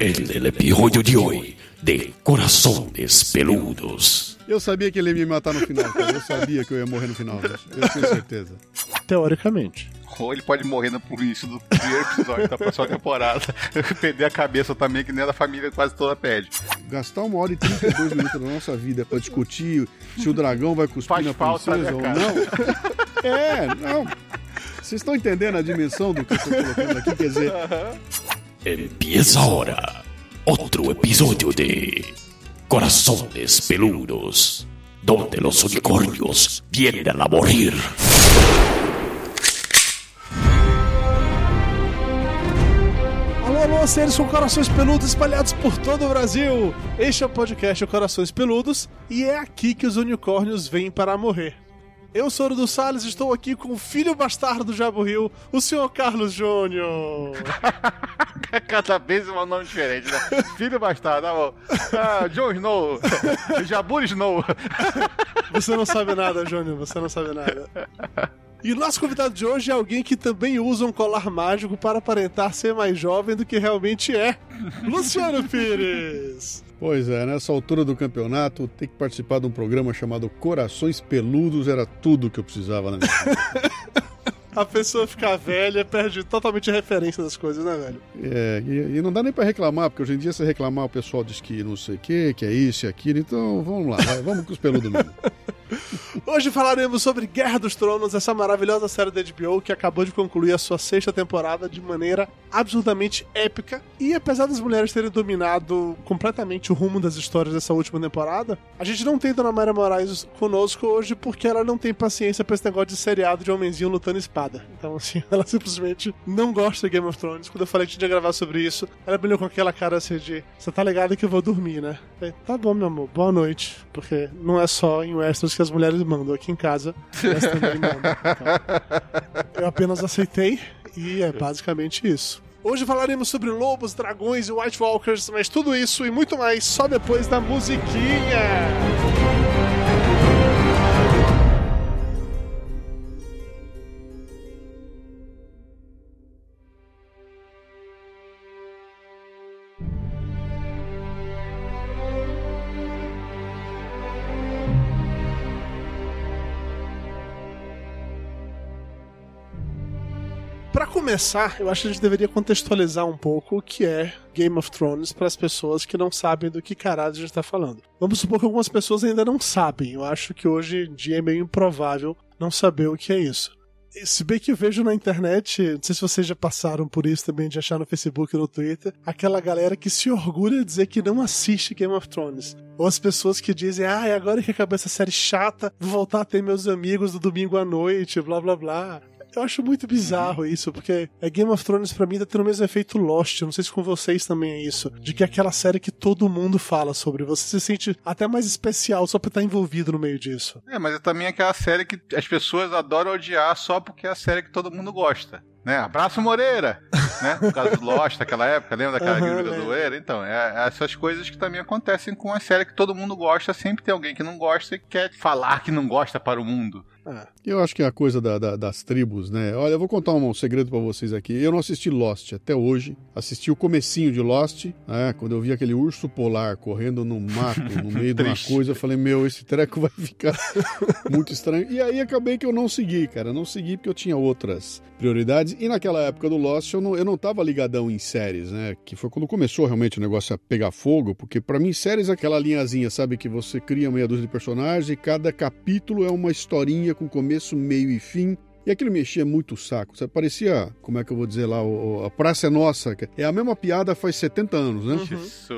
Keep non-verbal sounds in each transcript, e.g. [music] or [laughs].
en el episodio de hoy de Corazones Peludos. Eu sabia que ele ia me matar no final, cara. Eu sabia que eu ia morrer no final. Eu tenho certeza. Teoricamente. Ou ele pode morrer no início do primeiro episódio da próxima temporada. Perder a cabeça também, que nem a da família quase toda perde. Gastar uma hora e 32 minutos da nossa vida pra discutir se o dragão vai cuspir Faz na falta, princesa né, ou não. É, não. Vocês estão entendendo a dimensão do que eu estou colocando aqui? Quer dizer, Empieza ahora otro episodio de Corazones Peludos, donde los unicornios vienen a morir. Alô, seres com corações peludos espalhados por todo o Brasil! Este é o podcast Corações Peludos e é aqui que os unicórnios vêm para morrer. Eu sou o do Salles e estou aqui com o filho bastardo do Jabo Rio, o senhor Carlos Júnior. [laughs] Cada vez um nome diferente, né? Filho bastardo, tá bom. Ah, Jon Snow. Jabur Snow. Você não sabe nada, Júnior, você não sabe nada. E nosso convidado de hoje é alguém que também usa um colar mágico para aparentar ser mais jovem do que realmente é. Luciano Pires! Pois é, nessa altura do campeonato, ter que participar de um programa chamado Corações Peludos era tudo que eu precisava, né? [laughs] A pessoa fica velha, perde totalmente a referência das coisas, né, velho? É, e, e não dá nem pra reclamar, porque hoje em dia se reclamar o pessoal diz que não sei o que, que é isso e aquilo, então vamos lá, vai, vamos com os peludos mesmo. [laughs] Hoje falaremos sobre Guerra dos Tronos, essa maravilhosa série da HBO que acabou de concluir a sua sexta temporada de maneira absolutamente épica. E apesar das mulheres terem dominado completamente o rumo das histórias dessa última temporada, a gente não tem Dona Mayra Moraes conosco hoje porque ela não tem paciência pra esse negócio de seriado de homenzinho lutando espada. Então, assim, [laughs] ela simplesmente não gosta de Game of Thrones. Quando eu falei que a gente ia gravar sobre isso, ela brilhou com aquela cara assim de: Você tá ligado que eu vou dormir, né? Falei, tá bom, meu amor, boa noite. Porque não é só em Westeros que as mulheres mandam, aqui em casa [laughs] elas também mandam. Então, eu apenas aceitei e é basicamente isso. Hoje falaremos sobre lobos, dragões e White Walkers, mas tudo isso e muito mais só depois da musiquinha. Começar, eu acho que a gente deveria contextualizar um pouco o que é Game of Thrones para as pessoas que não sabem do que caralho a gente tá falando. Vamos supor que algumas pessoas ainda não sabem. Eu acho que hoje em dia é meio improvável não saber o que é isso. Se bem que eu vejo na internet, não sei se vocês já passaram por isso também, de achar no Facebook e no Twitter, aquela galera que se orgulha de dizer que não assiste Game of Thrones. Ou as pessoas que dizem, ah, é agora que acabou essa série chata, vou voltar a ter meus amigos do domingo à noite, blá blá blá. Eu acho muito bizarro isso, porque é Game of Thrones pra mim tá tendo o mesmo efeito Lost. Eu não sei se com vocês também é isso. De que é aquela série que todo mundo fala sobre. Você se sente até mais especial só por estar envolvido no meio disso. É, mas é também aquela série que as pessoas adoram odiar só porque é a série que todo mundo gosta. Né? Abraço Moreira! [laughs] né? Por causa do Lost, aquela época, lembra daquela uhum, lembro. doeira? Então, é, é essas coisas que também acontecem com a série que todo mundo gosta. Sempre tem alguém que não gosta e quer falar que não gosta para o mundo. Eu acho que é a coisa da- da- das tribos, né? Olha, eu vou contar um segredo pra vocês aqui. Eu não assisti Lost até hoje. Assisti o comecinho de Lost, né? Quando eu vi aquele urso polar correndo no mato, no [laughs] meio de uma coisa, eu falei, meu, esse treco vai ficar [laughs] muito estranho. E aí acabei que eu não segui, cara. Não segui porque eu tinha outras prioridades. E naquela época do Lost, eu não, eu não tava ligadão em séries, né? Que foi quando começou realmente o negócio a pegar fogo, porque pra mim séries é aquela linhazinha, sabe? Que você cria meia dúzia de personagens e cada capítulo é uma historinha com começo, meio e fim. E aquilo mexia muito o saco. Sabe? Parecia, como é que eu vou dizer lá, o- a Praça é Nossa. É a mesma piada faz 70 anos, né?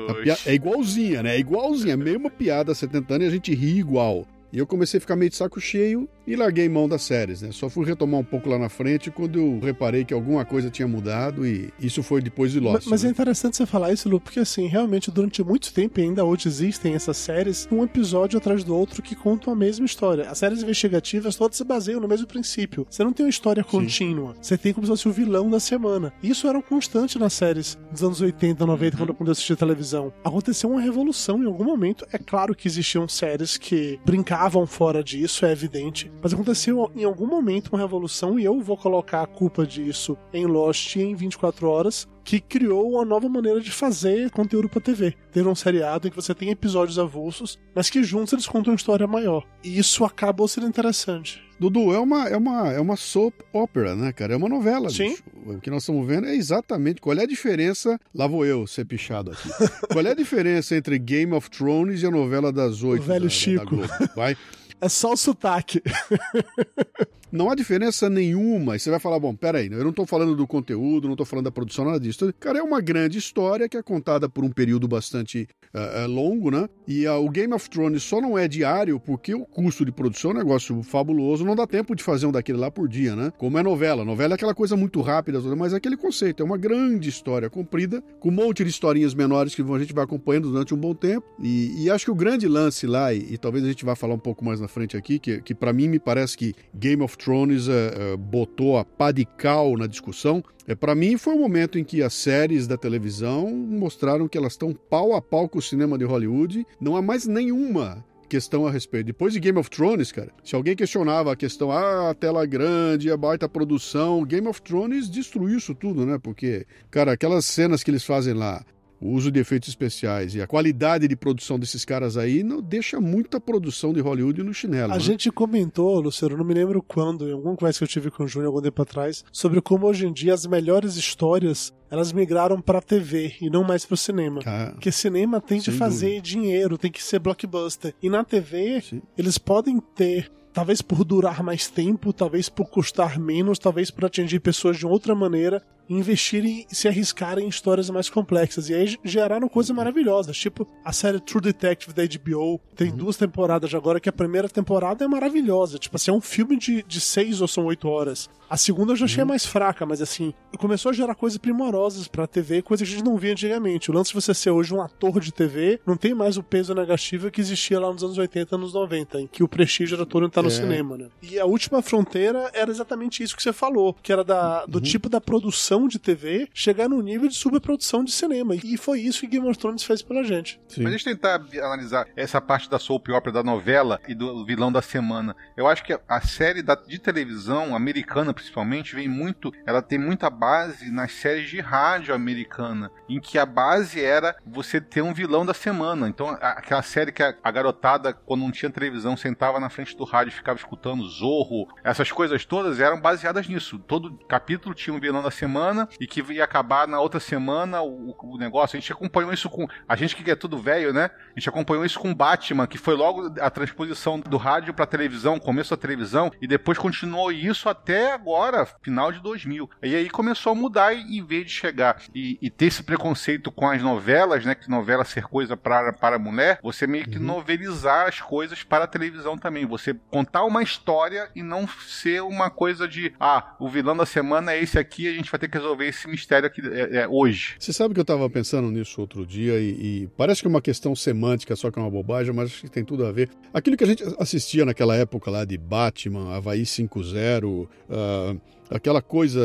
A pia- É igualzinha, né? É igualzinha. É a mesma piada há 70 anos e a gente ri igual. E eu comecei a ficar meio de saco cheio e larguei mão das séries, né? Só fui retomar um pouco lá na frente quando eu reparei que alguma coisa tinha mudado e isso foi depois de Lost. Mas, mas é né? interessante você falar isso, Lu, porque assim, realmente durante muito tempo ainda hoje existem essas séries, um episódio atrás do outro que contam a mesma história. As séries investigativas todas se baseiam no mesmo princípio. Você não tem uma história contínua, você tem como se fosse o vilão da semana. Isso era um constante nas séries dos anos 80, 90, quando quando eu assistia televisão. Aconteceu uma revolução em algum momento. É claro que existiam séries que brincavam fora disso, é evidente. Mas aconteceu em algum momento uma revolução e eu vou colocar a culpa disso em Lost em 24 horas, que criou uma nova maneira de fazer conteúdo para TV. Ter um seriado em que você tem episódios avulsos, mas que juntos eles contam uma história maior. E isso acabou sendo interessante. Dudu, é uma, é uma, é uma soap opera, né, cara? É uma novela, Sim. bicho. O que nós estamos vendo é exatamente qual é a diferença. Lá vou eu ser pichado aqui. [laughs] qual é a diferença entre Game of Thrones e a novela das oito? O velho da, Chico. Da Globo? Vai. É só o sotaque. [laughs] Não há diferença nenhuma. E você vai falar, bom, peraí, eu não tô falando do conteúdo, não tô falando da produção, nada disso. Cara, é uma grande história que é contada por um período bastante uh, longo, né? E uh, o Game of Thrones só não é diário porque o custo de produção é um negócio fabuloso, não dá tempo de fazer um daquele lá por dia, né? Como é novela. Novela é aquela coisa muito rápida, mas é aquele conceito. É uma grande história comprida, com um monte de historinhas menores que a gente vai acompanhando durante um bom tempo. E, e acho que o grande lance lá, e, e, talvez a gente vá falar um pouco mais na frente aqui, que, que para mim me parece que Game of Thrones uh, uh, botou a pá de cal na discussão. É, para mim foi o momento em que as séries da televisão mostraram que elas estão pau a pau com o cinema de Hollywood. Não há mais nenhuma questão a respeito. Depois de Game of Thrones, cara, se alguém questionava a questão, ah, a tela grande, a baita produção, Game of Thrones destruiu isso tudo, né? Porque, cara, aquelas cenas que eles fazem lá, o uso de efeitos especiais e a qualidade de produção desses caras aí não deixa muita produção de Hollywood no chinelo. A né? gente comentou, Luciano, não me lembro quando, em alguma conversa que eu tive com o Júnior algum tempo atrás, sobre como hoje em dia as melhores histórias elas migraram pra TV e não mais pro cinema. Ah, Porque cinema tem de fazer dúvida. dinheiro, tem que ser blockbuster. E na TV, Sim. eles podem ter. Talvez por durar mais tempo, talvez por custar menos, talvez por atingir pessoas de outra maneira, investirem e se arriscarem em histórias mais complexas. E aí geraram coisas maravilhosas, tipo a série True Detective da HBO. Tem duas temporadas agora, que a primeira temporada é maravilhosa. Tipo assim, é um filme de, de seis ou são oito horas. A segunda eu já achei mais fraca, mas assim, começou a gerar coisas primorosas pra TV, coisa que a gente não via antigamente. O lance de você ser hoje um ator de TV não tem mais o peso negativo que existia lá nos anos 80 anos 90, em que o prestígio era todo estar no É. cinema, né? E a última fronteira era exatamente isso que você falou, que era da, do tipo da produção de TV chegar no nível de superprodução de cinema. E foi isso que Game of Thrones fez pela gente. sim. Mas deixa eu tentar analisar essa parte da soap opera da novela e do vilão da semana. Eu acho que a série da- de televisão americana, principalmente, vem muito. Ela tem muita base nas séries de rádio americana, em que a base era você ter um vilão da semana. Então, aquela série que a, a garotada, quando não tinha televisão, sentava na frente do rádio e ficava escutando Zorro, essas coisas todas eram baseadas nisso. Todo capítulo tinha um vilão da semana e que ia acabar na outra semana o, o negócio. A gente acompanhou isso com. A gente que é tudo velho, né? A gente acompanhou isso com Batman, que foi logo a transposição do rádio pra televisão, começo da televisão, e depois continuou isso até agora, final de 2000. E aí começou a mudar e, em vez de chegar e, e ter esse preconceito com as novelas, né? Que novela ser coisa para, para mulher, você meio que novelizar as coisas para a televisão também. Você contar uma história e não ser uma coisa de, ah, o vilão da semana é esse aqui, a gente vai ter que resolver esse mistério aqui é, é, hoje. Você sabe que eu estava pensando nisso outro dia e, e parece que é uma questão semântica, só que é uma bobagem, mas acho que tem tudo a ver. Aquilo que a gente assistia naquela época lá de Batman, Havaí 5.0, ah, aquela coisa.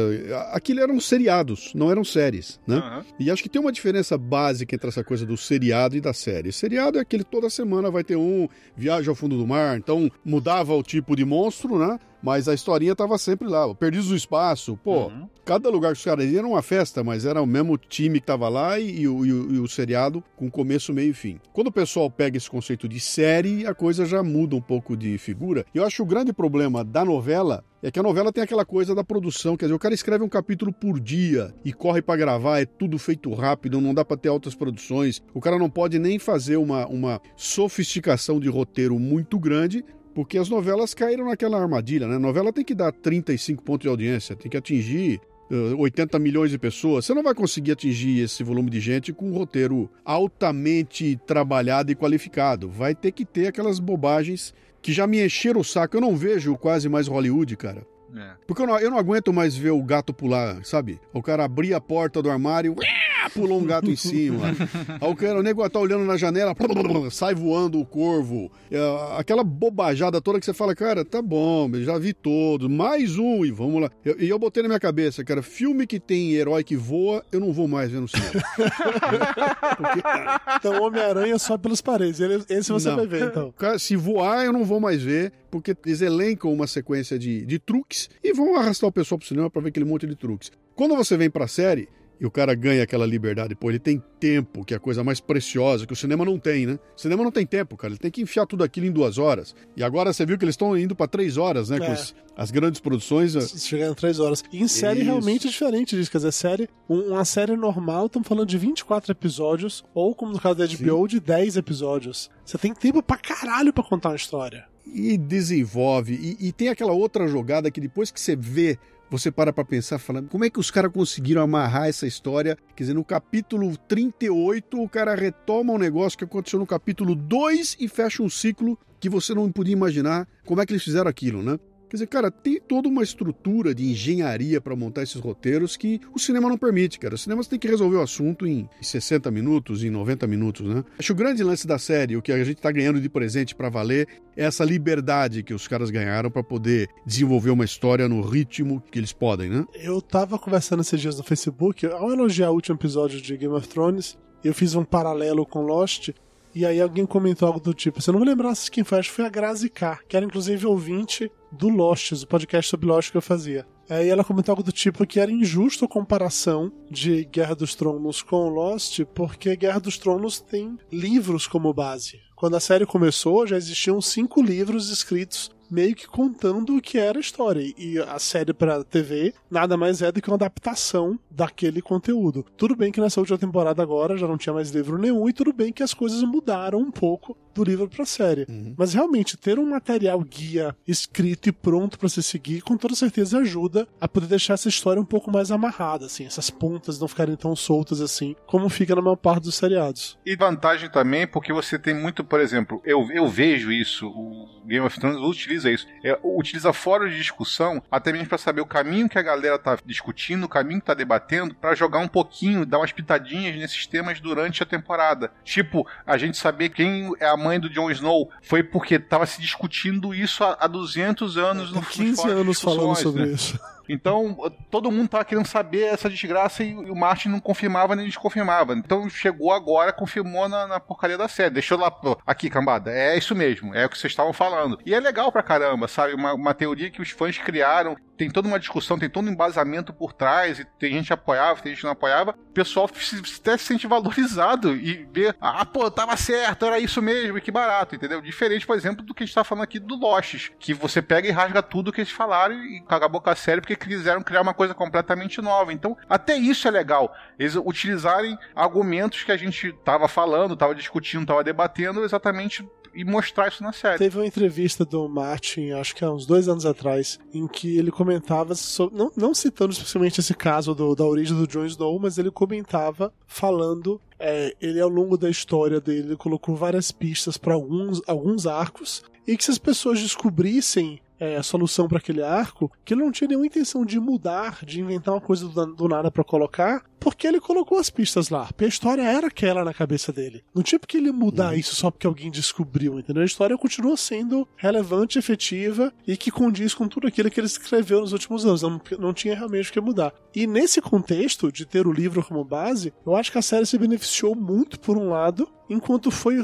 Aquilo eram seriados, não eram séries, né? Aham. E acho que tem uma diferença básica entre essa coisa do seriado e da série. Seriado é aquele toda semana vai ter um, viagem ao fundo do mar, então mudava o tipo de monstro, né? Mas a historinha tava sempre lá. Perdidos do espaço, pô, Uhum. Cada lugar que os caras iam era uma festa, mas era o mesmo time que tava lá e, e o, e e o seriado com começo, meio e fim. Quando o pessoal pega esse conceito de série, a coisa já muda um pouco de figura. E eu acho o grande problema da novela é que a novela tem aquela coisa da produção, quer dizer, o cara escreve um capítulo por dia e corre pra gravar, é tudo feito rápido, não dá pra ter altas produções. O cara não pode nem fazer uma, uma sofisticação de roteiro muito grande, porque as novelas caíram naquela armadilha, né? A novela tem que dar 35 pontos de audiência, tem que atingir 80 milhões de pessoas. Você não vai conseguir atingir esse volume de gente com um roteiro altamente trabalhado e qualificado. Vai ter que ter aquelas bobagens que já me encheram o saco. Eu não vejo quase mais Hollywood, cara. É. Porque eu não, eu não aguento mais ver o gato pular, sabe? O cara abrir a porta do armário pulou um gato em cima. Aí o cara, o nego tá olhando na janela, sai voando o corvo. É, aquela bobajada toda que você fala, cara, tá bom, já vi todos, mais um e vamos lá. E eu, eu, botei na minha cabeça, cara, filme que tem herói que voa, eu não vou mais ver no cinema. Porque, [laughs] então, Homem-Aranha só pelas paredes, esse você não. vai ver, então. Cara, se voar, eu não vou mais ver, porque eles elencam uma sequência de, de truques e vão arrastar o pessoal pro cinema pra ver aquele monte de truques. Quando você vem pra série, e o cara ganha aquela liberdade, pô, ele tem tempo, que é a coisa mais preciosa, que o cinema não tem, né? O cinema não tem tempo, cara, ele tem que enfiar tudo aquilo em duas horas. E agora você viu que eles estão indo para três horas, né? É. Com as, as, grandes produções. Chegando três horas. E em série Isso. realmente é diferente disso, quer dizer, série, uma série normal, estamos falando de 24 episódios, ou como no caso da HBO, Sim. de 10 episódios. Você tem tempo pra caralho pra contar uma história. E desenvolve, e, e tem aquela outra jogada que depois que você vê você para para pensar, falando, como é que os caras conseguiram amarrar essa história? Quer dizer, no capítulo 38, o cara retoma um negócio que aconteceu no capítulo 2 e fecha um ciclo que você não podia imaginar como é que eles fizeram aquilo, né? Quer dizer, cara, tem toda uma estrutura de engenharia para montar esses roteiros que o cinema não permite, cara. O cinema tem que resolver o assunto em 60 minutos, em 90 minutos, né? Acho que o grande lance da série, o que a gente tá ganhando de presente para valer, é essa liberdade que os caras ganharam para poder desenvolver uma história no ritmo que eles podem, né? Eu tava conversando esses dias no Facebook, ao elogiar o último episódio de Game of Thrones, eu fiz um paralelo com Lost, e aí alguém comentou algo do tipo, você não vai lembrar quem foi, acho que foi a Grazi K, que era inclusive ouvinte do Lost, o podcast sobre Lost que eu fazia. Aí ela comentou algo do tipo que era injusto a comparação de Guerra dos Tronos com Lost, porque Guerra dos Tronos tem livros como base. Quando a série começou, já existiam cinco livros escritos meio que contando o que era a história. E a série para TV nada mais é do que uma adaptação daquele conteúdo. Tudo bem que nessa última temporada agora já não tinha mais livro nenhum, e tudo bem que as coisas mudaram um pouco do livro pra série. Uhum. Mas realmente, ter um material guia escrito e pronto para se seguir, com toda certeza ajuda a poder deixar essa história um pouco mais amarrada, assim, essas pontas não ficarem tão soltas assim, como fica na maior parte dos seriados. E vantagem também, porque você tem muito, por exemplo, eu, eu vejo isso, o Game of Thrones utiliza isso, é, utiliza fora de discussão, até mesmo para saber o caminho que a galera tá discutindo, o caminho que tá debatendo, para jogar um pouquinho, dar umas pitadinhas nesses temas durante a temporada. Tipo, a gente saber quem é a mãe do Jon Snow foi porque tava se discutindo isso há, há 200 anos no 15 anos falando sobre né? isso. Então, todo mundo tava querendo saber essa desgraça e o Martin não confirmava nem desconfirmava. Então, chegou agora, confirmou na, na porcaria da série. Deixou lá, aqui, cambada, é isso mesmo, é o que vocês estavam falando. E é legal pra caramba, sabe? Uma, uma teoria que os fãs criaram, tem toda uma discussão, tem todo um embasamento por trás, e tem gente que apoiava, tem gente que não apoiava. O pessoal até se sente valorizado e vê, ah, pô, tava certo, era isso mesmo, e que barato, entendeu? Diferente, por exemplo, do que a gente tá falando aqui do Lost, que você pega e rasga tudo que eles falaram e com a série porque quiseram criar uma coisa completamente nova. Então, até isso é legal. Eles utilizarem argumentos que a gente tava falando, tava discutindo, tava debatendo exatamente e mostrar isso na série. Teve uma entrevista do Martin, acho que há uns dois anos atrás, em que ele comentava, sobre, não, não citando especialmente esse caso do, da origem do Jon Snow, mas ele comentava falando é, ele ao longo da história dele colocou várias pistas para alguns, alguns arcos e que se as pessoas descobrissem é, a solução para aquele arco, que ele não tinha nenhuma intenção de mudar, de inventar uma coisa do, do nada para colocar, porque ele colocou as pistas lá. Porque a história era aquela na cabeça dele. Não tinha porque ele mudar uhum. isso só porque alguém descobriu, entendeu? A história continua sendo relevante, efetiva e que condiz com tudo aquilo que ele escreveu nos últimos anos. Não, não tinha realmente o que mudar. E nesse contexto de ter o livro como base, eu acho que a série se beneficiou muito por um lado, enquanto foi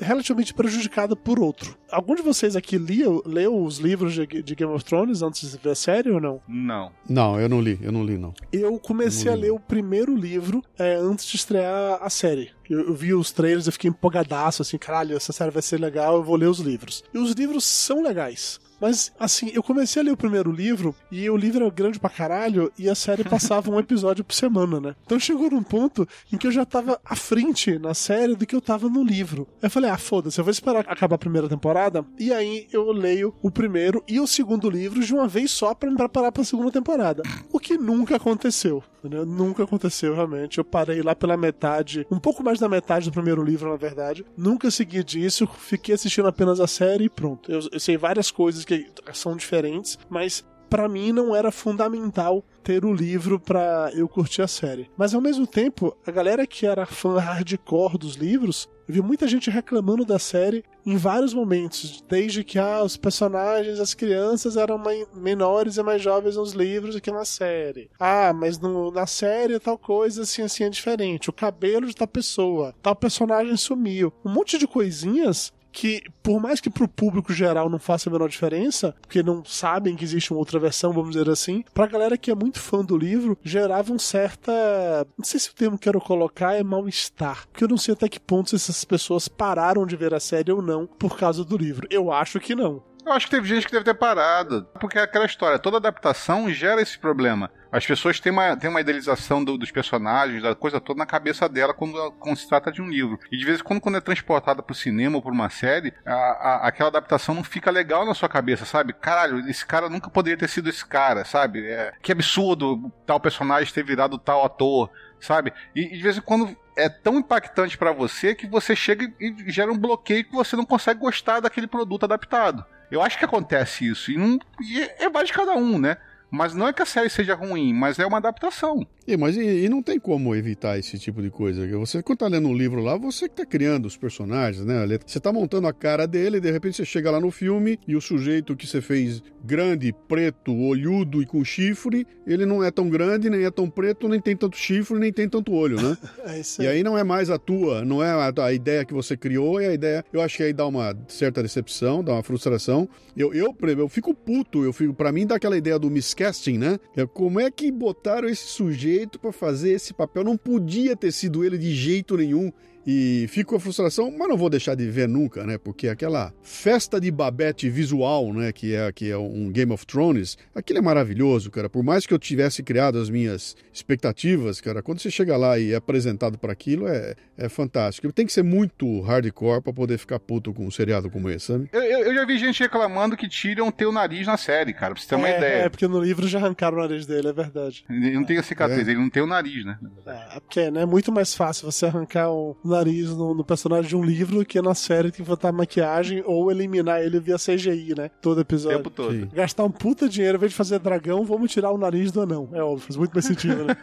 relativamente prejudicada por outro. Algum de vocês aqui leu, leu os livros de, de, Game of Thrones antes de ver a série ou não? Não. Não, eu não li, eu não li, não. Eu comecei li, a ler não. o primeiro livro é, antes de estrear a série. Eu, eu, vi os trailers, eu fiquei empolgadaço, assim, caralho, essa série vai ser legal, eu vou ler os livros. E os livros são legais. Mas, assim, eu comecei a ler o primeiro livro e o livro era grande pra caralho e a série [laughs] passava um episódio por semana, né? Então chegou num ponto em que eu já tava à frente na série do que eu tava no livro. Eu falei, ah, foda-se, eu vou esperar acabar a primeira temporada e aí eu leio o primeiro e o segundo livro de uma vez só pra me preparar pra segunda temporada. O que nunca aconteceu. Entendeu? Nunca aconteceu realmente. Eu parei lá pela metade, um pouco mais da metade do primeiro livro, na verdade. Nunca segui disso, fiquei assistindo apenas a série e pronto. Eu, eu sei várias coisas que são diferentes, mas para mim não era fundamental ter o livro para eu curtir a série. Mas ao mesmo tempo, a galera que era fã hardcore dos livros, eu vi muita gente reclamando da série em vários momentos, desde que ah, os personagens, as crianças eram menores e mais jovens nos livros do que na série. Ah, mas no, na série tal coisa assim assim é diferente. O cabelo de tal pessoa, tal personagem sumiu. Um monte de coisinhas que, por mais que pro público geral não faça a menor diferença, porque não sabem que existe uma outra versão, vamos dizer assim, pra galera que é muito fã do livro, gerava um certa. Não sei se o termo que quero colocar é mal-estar. Porque eu não sei até que ponto essas pessoas pararam de ver a série ou não por causa do livro. Eu acho que não. Eu acho que teve gente que deve ter parado. Porque é aquela história, toda adaptação gera esse problema. As pessoas têm uma, têm uma idealização do, dos personagens, da coisa toda na cabeça dela quando, quando se trata de um livro. E de vez em quando, quando é transportada pro cinema ou pra uma série, a, a, aquela adaptação não fica legal na sua cabeça, sabe? Caralho, esse cara nunca poderia ter sido esse cara, sabe? É, que absurdo tal personagem ter virado tal ator, sabe? E, e de vez em quando é tão impactante para você que você chega e gera um bloqueio que você não consegue gostar daquele produto adaptado. Eu acho que acontece isso. E, e é mais de cada um, né? Mas não é que a série seja ruim, mas é uma adaptação. E, mas e, e, não tem como evitar esse tipo de coisa. Você, quando tá lendo um livro lá, você que tá criando os personagens, né? Você tá montando a cara dele, e de repente você chega lá no filme e o sujeito que você fez grande, preto, olhudo e com chifre, ele não é tão grande, nem é tão preto, nem tem tanto chifre, nem tem tanto olho, né? [laughs] é isso aí. E aí não é mais a tua, não é a, a, ideia que você criou, é a ideia. Eu acho que aí dá uma certa decepção, dá uma frustração. Eu, eu, eu fico puto, eu fico, para mim dá aquela ideia do miscasting, né? É como é que botaram esse sujeito jeito para fazer esse papel. Não podia ter sido ele de jeito nenhum. E fico com a frustração, mas não vou deixar de ver nunca, né? Porque aquela festa de babete visual, né? Que é, que é um Game of Thrones, aquilo é maravilhoso, cara. Por mais que eu tivesse criado as minhas expectativas, cara, quando você chega lá e é apresentado para aquilo, é, é fantástico. Tem que ser muito hardcore para poder ficar puto com um seriado como esse, sabe? Eu, eu, já vi gente reclamando que tiram teu nariz na série, cara, pra você ter uma é, ideia. É, porque no livro já arrancaram o nariz dele, é verdade. Ele não tem a cicatriz, é. ele não tem o nariz, né? É, porque né, é muito mais fácil você arrancar o nariz no, no, personagem de um livro que na série tem que botar maquiagem ou eliminar ele via CGI, né? Todo episódio. O tempo todo. Sim. Gastar um puta dinheiro, ao invés de fazer dragão, vamos tirar o nariz do anão. É óbvio, faz muito mais sentido, né?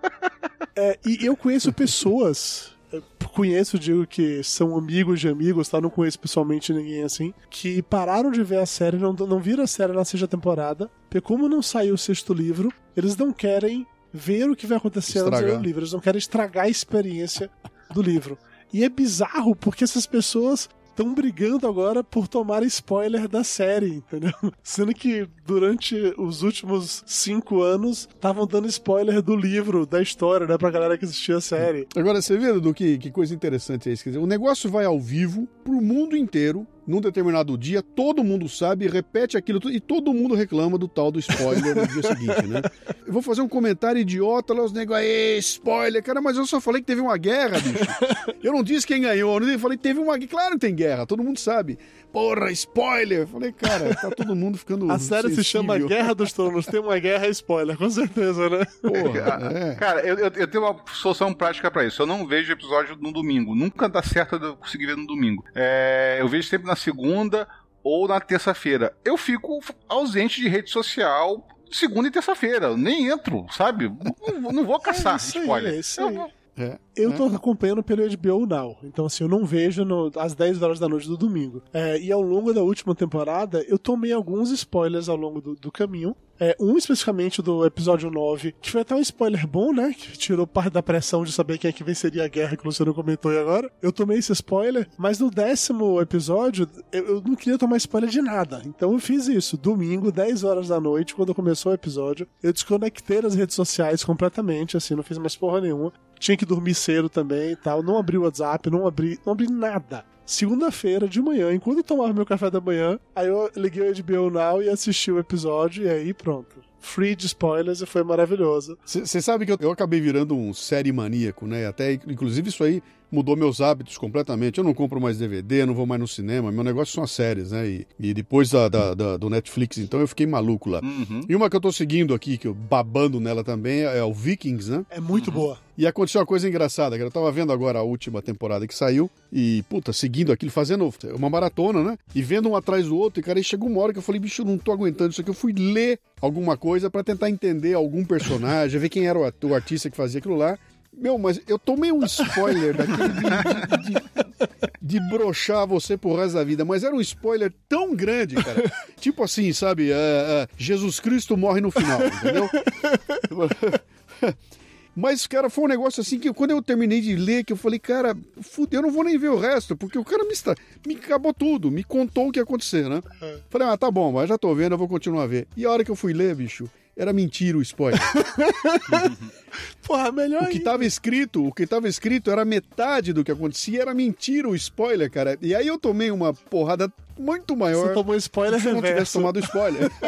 [laughs] é, e eu conheço pessoas conheço, digo que são amigos de amigos, tá? Não conheço pessoalmente ninguém assim, que pararam de ver a série, não, não viram a série na sexta temporada, porque como não saiu o sexto livro, eles não querem ver o que vai acontecer no livro, eles não querem estragar a experiência do livro. E é bizarro porque essas pessoas estão brigando agora por tomar spoiler da série, entendeu? [laughs] Sendo que durante os últimos cinco anos estavam dando spoiler do livro, da história, né, pra galera que assistia a série. Agora, você vê, do que, que coisa interessante é isso? Quer dizer, o negócio vai ao vivo pro mundo inteiro num determinado dia, todo mundo sabe, repete aquilo e todo mundo reclama do tal do spoiler no dia seguinte, né? Eu vou fazer um comentário idiota lá, os negócios, spoiler, cara, mas eu só falei que teve uma guerra, bicho. Eu não disse quem ganhou, eu falei que teve uma guerra. Claro que tem guerra, todo mundo sabe. Porra, spoiler! Eu falei, cara, tá todo mundo ficando. A série sensível. se chama Guerra dos Tronos, tem uma guerra, é spoiler, com certeza, né? Porra, é. Cara, eu, eu, tenho uma solução prática para isso. Eu não vejo episódio no domingo. Nunca dá certo eu conseguir ver no domingo. É, eu vejo sempre na segunda ou na terça-feira. Eu fico ausente de rede social segunda e terça-feira. Nem entro, sabe? Não, não vou caçar é spoiler. Aí, é isso aí. É, eu tô né? acompanhando pelo HBO Now, então assim, eu não vejo no, às 10 horas da noite do domingo. É, e ao longo da última temporada, eu tomei alguns spoilers ao longo do, do caminho. É, um especificamente do episódio 9, que foi até um spoiler bom, né? Que tirou parte da pressão de saber quem é que venceria a guerra, que o Luciano comentou aí agora. Eu tomei esse spoiler, mas no décimo episódio, eu, eu, não queria tomar spoiler de nada. Então eu fiz isso. Domingo, 10 horas da noite, quando começou o episódio, eu desconectei as redes sociais completamente, assim, não fiz mais porra nenhuma. Tinha que dormir cedo também e tal. Não abri o WhatsApp, não abri, não abri nada segunda-feira de manhã, enquanto eu tomava meu café da manhã, aí eu liguei o HBO Now e assisti o episódio e aí pronto. Free de spoilers e foi maravilhoso. Você sabe que eu, eu, acabei virando um série maníaco, né? Até, inclusive, isso aí mudou meus hábitos completamente. Eu não compro mais DVD, não vou mais no cinema. Meu negócio são as séries, né? E, e depois da, da, da, do Netflix, então eu fiquei maluco lá. Uhum. E uma que eu tô seguindo aqui, que eu babando nela também, é o Vikings, né? É muito boa. E aconteceu uma coisa engraçada, cara. Eu tava vendo agora a última temporada que saiu e, puta, seguindo aquilo, fazendo uma maratona, né? E vendo um atrás do outro. E, cara, aí chegou uma hora que eu falei, bicho, eu não tô aguentando isso aqui. Eu fui ler alguma coisa pra tentar entender algum personagem, [laughs] ver quem era o o artista que fazia aquilo lá. Meu, mas eu tomei um spoiler daquele de, de, de, de broxar você pro resto da vida, mas era um spoiler tão grande, cara. Tipo assim, sabe? é, é, Jesus Cristo morre no final, entendeu? Mas, cara, foi um negócio assim que quando eu terminei de ler, que eu falei, cara, fudeu, eu não vou nem ver o resto, porque o cara me, está, me acabou tudo, me contou o que ia acontecer, né? Falei, ah, tá bom, mas já tô vendo, eu vou continuar a ver. E a hora que eu fui ler, bicho, era mentira o spoiler. [laughs] Porra, melhor O que ainda. tava escrito, o que tava escrito era metade do que acontecia, era mentira o spoiler, cara. E aí eu tomei uma porrada muito maior Você tomou spoiler se eu não tivesse tomado spoiler. [laughs]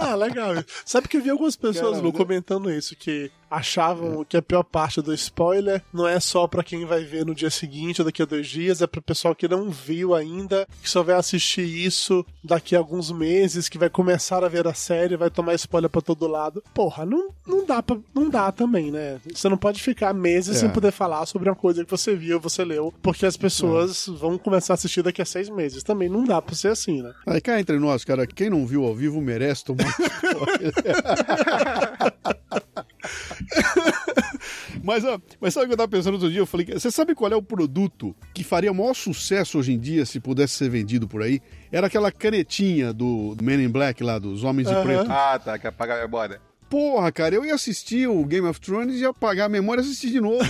Ah, legal. Sabe que eu vi algumas pessoas, Cara, Lu, comentando isso, que achavam que a pior parte do spoiler não é só pra quem vai ver no dia seguinte ou daqui a dois dias, é pro pessoal que não viu ainda, que só vai assistir isso daqui a alguns meses, que vai começar a ver a série, vai tomar spoiler pra todo lado. Porra, não, não dá pra, não dá também, né? Você não pode ficar meses É. sem poder falar sobre uma coisa que você viu, você leu, porque as pessoas vão começar a assistir daqui a seis meses. Também não dá pra ser assim, né? Aí cá entre nós, cara, quem não viu ao vivo merece tomar [laughs] spoiler. [laughs] [laughs] mas, ó, mas sabe o que eu tava pensando outro dia? Eu falei, você sabe qual é o produto que faria o maior sucesso hoje em dia se pudesse ser vendido por aí? Era aquela canetinha do Men in Black lá, dos Homens de Aham. Preto. Ah, tá, que apagar a memória. Porra, cara, eu ia assistir o Game of Thrones e ia apagar a memória e assistir de novo. [laughs]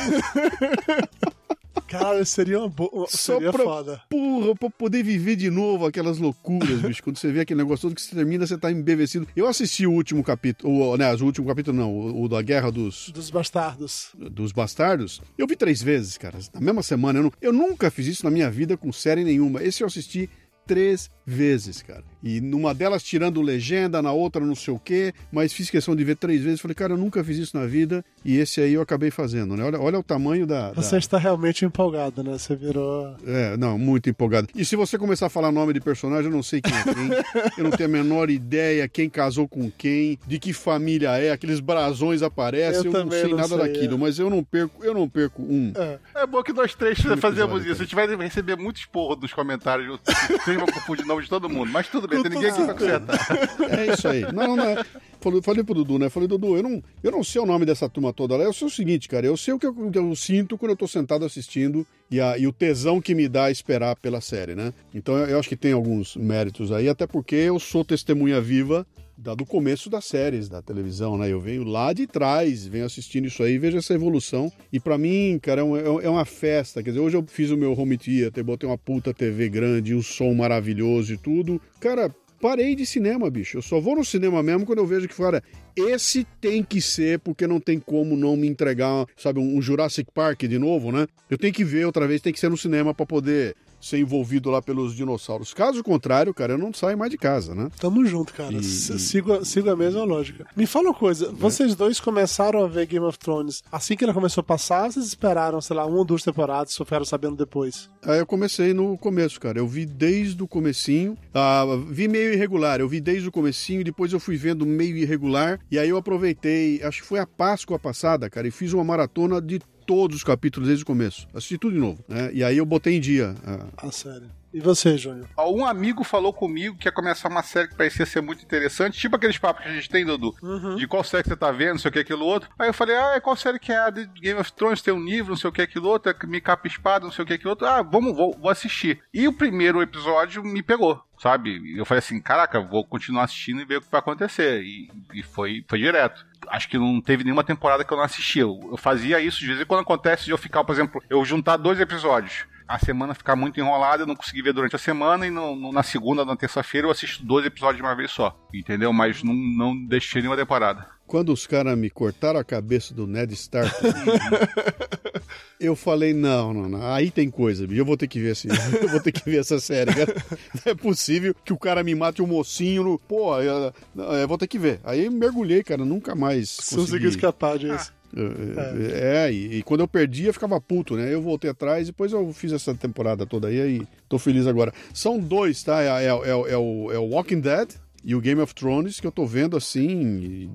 Cara, seria uma boa. Só Seria pra, foda. porra, pra poder viver de novo aquelas loucuras, bicho. Quando você vê aquele negócio todo que você termina, você tá embevecido. Eu assisti o último capítulo, o, né, o último capítulo não, o, o da Guerra dos, Dos bastardos. dos Bastardos. Eu vi três vezes, cara, na mesma semana. Eu, não- eu nunca fiz isso na minha vida com série nenhuma. Esse eu assisti três vezes, cara. E numa delas tirando legenda, na outra não sei o quê, mas fiz questão de ver três vezes. Falei, cara, eu nunca fiz isso na vida e esse aí eu acabei fazendo, né? Olha, olha o tamanho da... da- Você está realmente empolgado, né? Você virou. É, não, muito empolgado. E se você começar a falar nome de personagem, eu não sei quem é quem. eu não tenho a menor ideia quem casou com quem, de que família é, aqueles brasões aparecem, Eu eu, não sei não nada sei, daquilo, é. mas eu não perco, eu não perco um. É. É bom que nós três Um fazemos episódio, isso. A gente vai receber muito esporro dos comentários. Vocês vão confundir o de todo mundo. Mas tudo bem, tem ninguém aqui pra consertar. É isso aí. Não, não, não. Falei, falei pro Dudu, né? Falei, Dudu, eu não, eu não sei o nome dessa turma toda lá. Eu sei o seguinte, cara. Eu sei o que eu, o que eu sinto quando eu tô sentado assistindo e, a, e o tesão que me dá a esperar pela série, né? Então eu, eu acho que tem alguns méritos aí, até porque eu sou testemunha viva da, do começo das séries da televisão, né? Eu venho lá de trás, venho assistindo isso aí, vejo essa evolução. E pra mim, cara, é, é um- é uma festa. Quer dizer, hoje eu fiz o meu home theater, botei uma puta TV grande, um som maravilhoso e tudo. Cara, parei de cinema, bicho. Eu só vou no cinema mesmo quando eu vejo que, cara, esse tem que ser, porque não tem como não me entregar, sabe, um Jurassic Park de novo, né? Eu tenho que ver outra vez, tem que ser no cinema pra poder ser envolvido lá pelos dinossauros. Caso contrário, cara, eu não saio mais de casa, né? Tamo junto, cara. E- Sigo, a- sigo a mesma lógica. Me fala uma coisa: vocês dois começaram a ver Game of Thrones assim que ela começou a passar, vocês esperaram, sei lá, uma ou duas temporadas, só ficaram sabendo depois? Aí eu comecei no começo, cara. Eu vi desde o comecinho. Ah, vi meio irregular. Eu vi desde o comecinho e depois eu fui vendo meio irregular. E aí eu aproveitei, acho que foi a Páscoa passada, cara, e fiz uma maratona de todos os capítulos desde o começo. Assisti tudo de novo, né? E aí eu botei em dia. ah, A série. E você, Júnior? Um amigo falou comigo que ia começar uma série que parecia ser muito interessante, tipo aqueles papos que a gente tem, Dudu, de qual série que você tá vendo, não sei o que, aquilo outro. Aí eu falei, ah, qual série que é a de Game of Thrones, tem um livro, não sei o que, aquilo outro, é me capa espada, não sei o que, aquilo outro. Ah, vamos, vou, vou assistir. E o primeiro episódio me pegou. Sabe? Eu falei assim, caraca, vou continuar assistindo e ver o que vai acontecer. E, e foi, foi direto. Acho que não teve nenhuma temporada que eu não assisti. Eu, eu fazia isso, de vez em quando acontece de eu ficar, por exemplo, eu juntar dois episódios a semana ficar muito enrolada, eu não consegui ver durante a semana e no- no- na segunda, na terça-feira eu assisto dois episódios de uma vez só, entendeu? Mas não, não deixei nenhuma temporada. Quando os caras me cortaram a cabeça do Ned Stark, [laughs] Eu falei, não, não, não, aí tem coisa. Eu vou ter que ver assim. [laughs] Eu vou ter que ver essa série, cara. [laughs] Não é possível que o cara me mate um mocinho no. Pô, eu, eu vou ter que ver. Aí mergulhei, cara, nunca mais. Você conseguiu escapar disso. É, é e, e, quando eu perdia, ficava puto, né? Eu voltei atrás, depois eu fiz essa temporada toda aí, aí tô feliz agora. São dois, tá? É, é, é, é o, é o Walking Dead, e o Game of Thrones, que eu tô vendo assim,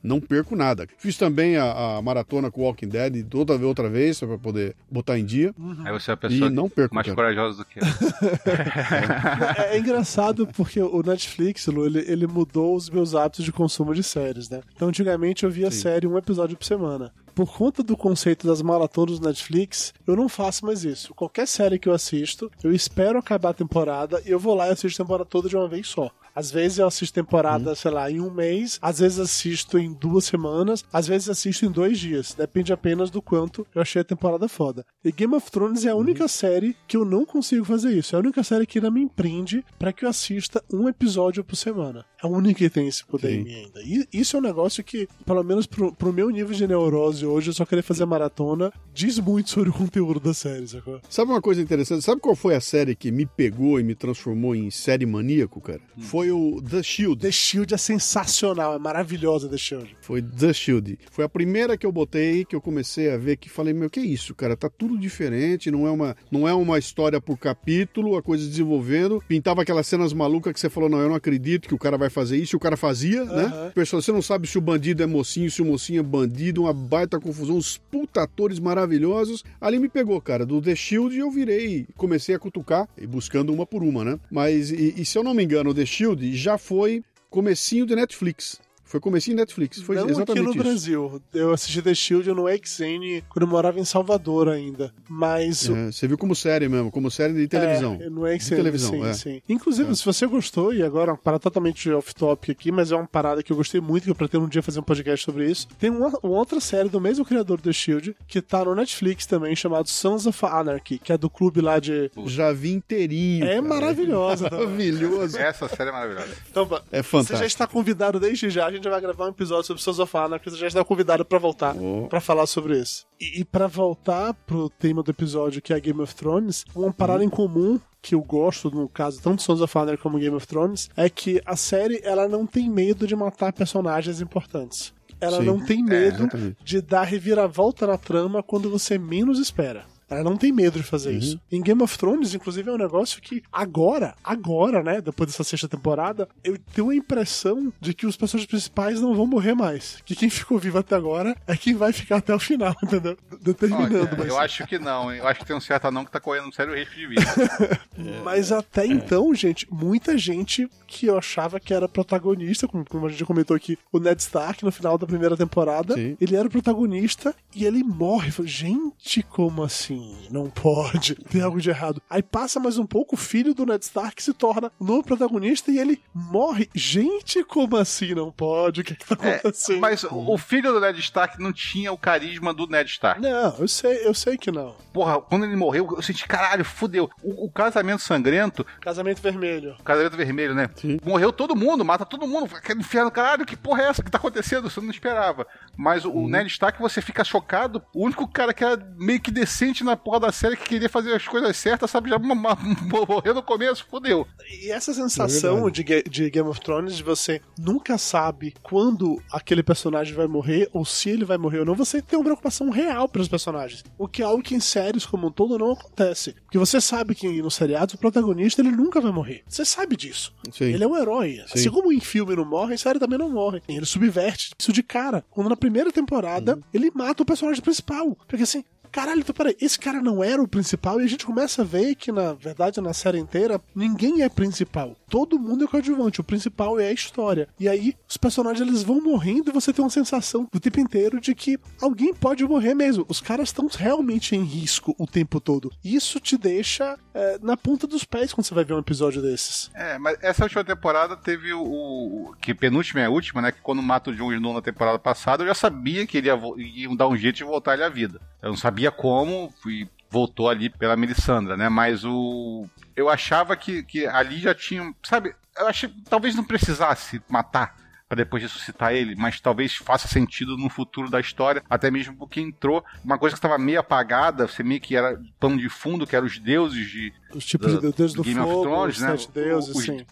não perco nada. Fiz também a, a maratona com Walking Dead toda outra vez, para poder botar em dia. Uhum. Aí você é a pessoa não perco, mais cara. corajosa do que eu. [laughs] é, é, engraçado porque o Netflix, Lu, ele, ele mudou os meus hábitos de consumo de séries, né? Então, antigamente eu via Sim. série um episódio por semana por conta do conceito das maratonas do Netflix, eu não faço mais isso. Qualquer série que eu assisto, eu espero acabar a temporada e eu vou lá e assisto a temporada toda de uma vez só. Às vezes eu assisto temporada, uhum. sei lá, em um mês, às vezes assisto em duas semanas, às vezes assisto em dois dias. Depende apenas do quanto eu achei a temporada foda. E Game of Thrones é a única uhum. série que eu não consigo fazer isso. É a única série que ainda me empreende para que eu assista um episódio por semana. É a única que tem esse poder Sim. em mim ainda. E isso é um negócio que, pelo menos pro, pro meu nível de neurose hoje, eu só querer fazer maratona, diz muito sobre o conteúdo da série, sacou? Sabe uma coisa interessante? Sabe qual foi a série que me pegou e me transformou em série maníaco, cara? Hum. Foi o The Shield. The Shield é sensacional, é maravilhosa The Shield. Foi The Shield. Foi a primeira que eu botei, que eu comecei a ver, que falei, meu, que é isso, cara? Tá tudo diferente, não é uma, não é uma história por capítulo, a coisa desenvolvendo. Pintava aquelas cenas malucas que você falou, não, eu não acredito que o cara vai fazer isso, e o cara fazia, né? Pessoal, você não sabe se o bandido é mocinho, se o mocinho é bandido, uma baita confusão, uns puta atores maravilhosos. Ali me pegou, cara, do The Shield eu virei, comecei a cutucar, e buscando uma por uma, né? Mas, e, e se eu não me engano, o The Shield já foi comecinho de Netflix. Foi comecinho Netflix, foi Não exatamente aqui no isso. Brasil. Eu assisti The Shield no XN quando eu morava em Salvador ainda. Mas. É, você viu como série mesmo, como série de televisão. É, no XN, de televisão, sim, é. sim. Inclusive, é. se você gostou, e agora uma parada totalmente off-topic aqui, mas é uma parada que eu gostei muito, que eu pretendo um dia fazer um podcast sobre isso. Tem uma, uma outra série do mesmo criador do The Shield, que tá no Netflix também, chamado Sons of Anarchy, que é do clube lá de. Já vi inteirinho. É cara. maravilhosa. Maravilhoso. Essa série é maravilhosa. Então, é fantástico. Você já está convidado desde já, a gente vai gravar um episódio episódio sobre Sons of Anarchy, você já está convidado para voltar oh. para falar sobre isso. E, e para voltar pro tema do episódio que é Game of Thrones, uma parada uhum. em comum que eu gosto, no caso, tanto Sons of Anarchy como Game of Thrones, é que a série ela não tem medo de matar personagens importantes. Ela Sim. não tem medo é, de dar reviravolta na trama quando você menos espera. Ela não tem medo de fazer uhum. isso. Em Game of Thrones, inclusive, é um negócio que agora, agora, né, depois dessa sexta temporada, eu tenho a impressão de que os personagens principais não vão morrer mais. Que quem ficou vivo até agora é quem vai ficar até o final, [laughs] entendeu? Determinando. Olha, eu acho que não. Eu acho que tem um certo anão que tá correndo um sério risco de vida. [laughs] Mas até então, gente, muita gente que eu achava que era protagonista, como, como a gente comentou aqui, o Ned Stark no final da primeira temporada, Sim. ele era o protagonista e ele morre. Gente, como assim? Não pode, tem algo de errado. Aí passa mais um pouco, o filho do Ned Stark se torna o novo protagonista e ele morre. Gente, como assim não pode? O que, é que tá é, acontecendo? É, mas o filho do Ned Stark não tinha o carisma do Ned Stark. Não, eu sei, eu sei que não. Porra, quando ele morreu, eu senti, caralho, fudeu. O, o casamento sangrento. Casamento vermelho. Casamento vermelho, né? Sim. Morreu todo mundo, mata todo mundo. Aquele inferno, caralho, que porra é essa que tá acontecendo? Você não esperava. Mas o, hum. o Ned Stark, você fica chocado. O único cara que era meio que decente na na porra da série que queria fazer as coisas certas, sabe? Já [laughs] morreu no começo, fodeu. E essa sensação é de, de Game of Thrones de você nunca sabe quando aquele personagem vai morrer, ou se ele vai morrer ou não, você tem uma preocupação real pelos personagens. O que é algo que em séries como um todo não acontece. Porque você sabe que no seriado o protagonista ele nunca vai morrer. Você sabe disso. Sim. Ele é um herói. Sim. Assim como em filme não morre, em série também não morre. Ele subverte isso de cara. Quando na primeira temporada uhum. ele mata o personagem principal. Porque assim, caralho, então peraí, esse cara não era o principal e a gente começa a ver que, na verdade, na série inteira, ninguém é principal. Todo mundo é coadjuvante, o principal é a história. E aí, os personagens eles vão morrendo e você tem uma sensação o tempo inteiro de que alguém pode morrer mesmo. Os caras estão realmente em risco o tempo todo. Isso te deixa é, na ponta dos pés quando você vai ver um episódio desses. É, mas essa última temporada teve o. o que penúltima é a última, né? Que quando mata o Jon Snow na temporada passada, eu já sabia que ele ia, ia dar um jeito de voltar ele à vida. Eu não sabia como, e voltou ali pela Melissandra, né? Mas o. Eu achava que, que ali já tinha. Sabe, eu achei talvez não precisasse matar para depois ressuscitar ele, mas talvez faça sentido no futuro da história, até mesmo porque entrou uma coisa que estava meio apagada, você meio que era pano de fundo, que eram os deuses de os tipos de deuses do Game fogo, of Thrones, os né? sete deuses, Os- sim.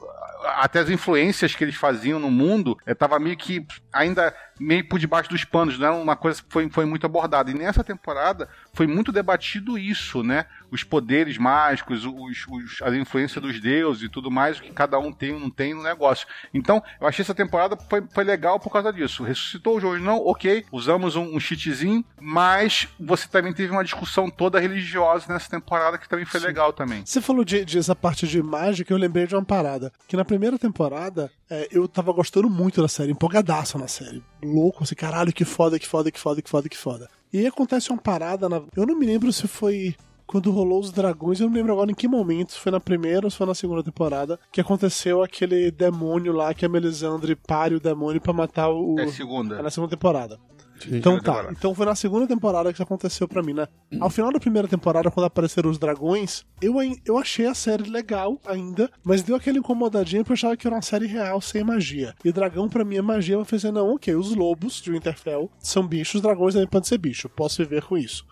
até as influências que eles faziam no mundo estava meio que ainda meio por debaixo dos panos, não era uma coisa que foi, foi muito abordada. E nessa temporada foi muito debatido isso, né? Os poderes mágicos, os, os- as influências dos deuses e tudo mais, o que cada um tem ou não tem no negócio. Então, eu achei essa temporada foi, foi legal por causa disso. Ressuscitou o jogo, não, ok, usamos um, um cheatzinho, mas você também teve uma discussão toda religiosa nessa temporada que também foi legal também. Você falou de, de essa parte de mágica, eu lembrei de uma parada. Que na primeira temporada, é, eu tava gostando muito da série, empolgadaço na série. Louco, assim, caralho, que foda, que foda, que foda, que foda, que foda. E aí acontece uma parada na. Eu não me lembro se foi. Quando rolou os dragões, eu não lembro agora em que momento, se foi na primeira ou se foi na segunda temporada, que aconteceu aquele demônio lá que a Melisandre pare o demônio pra matar o. É segunda. É na segunda temporada. Então tá, temporada. então foi na segunda temporada que isso aconteceu pra mim, né? Ao final da primeira temporada, quando apareceram os dragões, eu, eu achei a série legal ainda, mas deu aquela incomodadinha porque eu achava que era uma série real sem magia. E dragão pra mim é magia, eu falei assim, não, ok, os lobos de Winterfell são bichos, os dragões também podem ser bicho, posso viver com isso.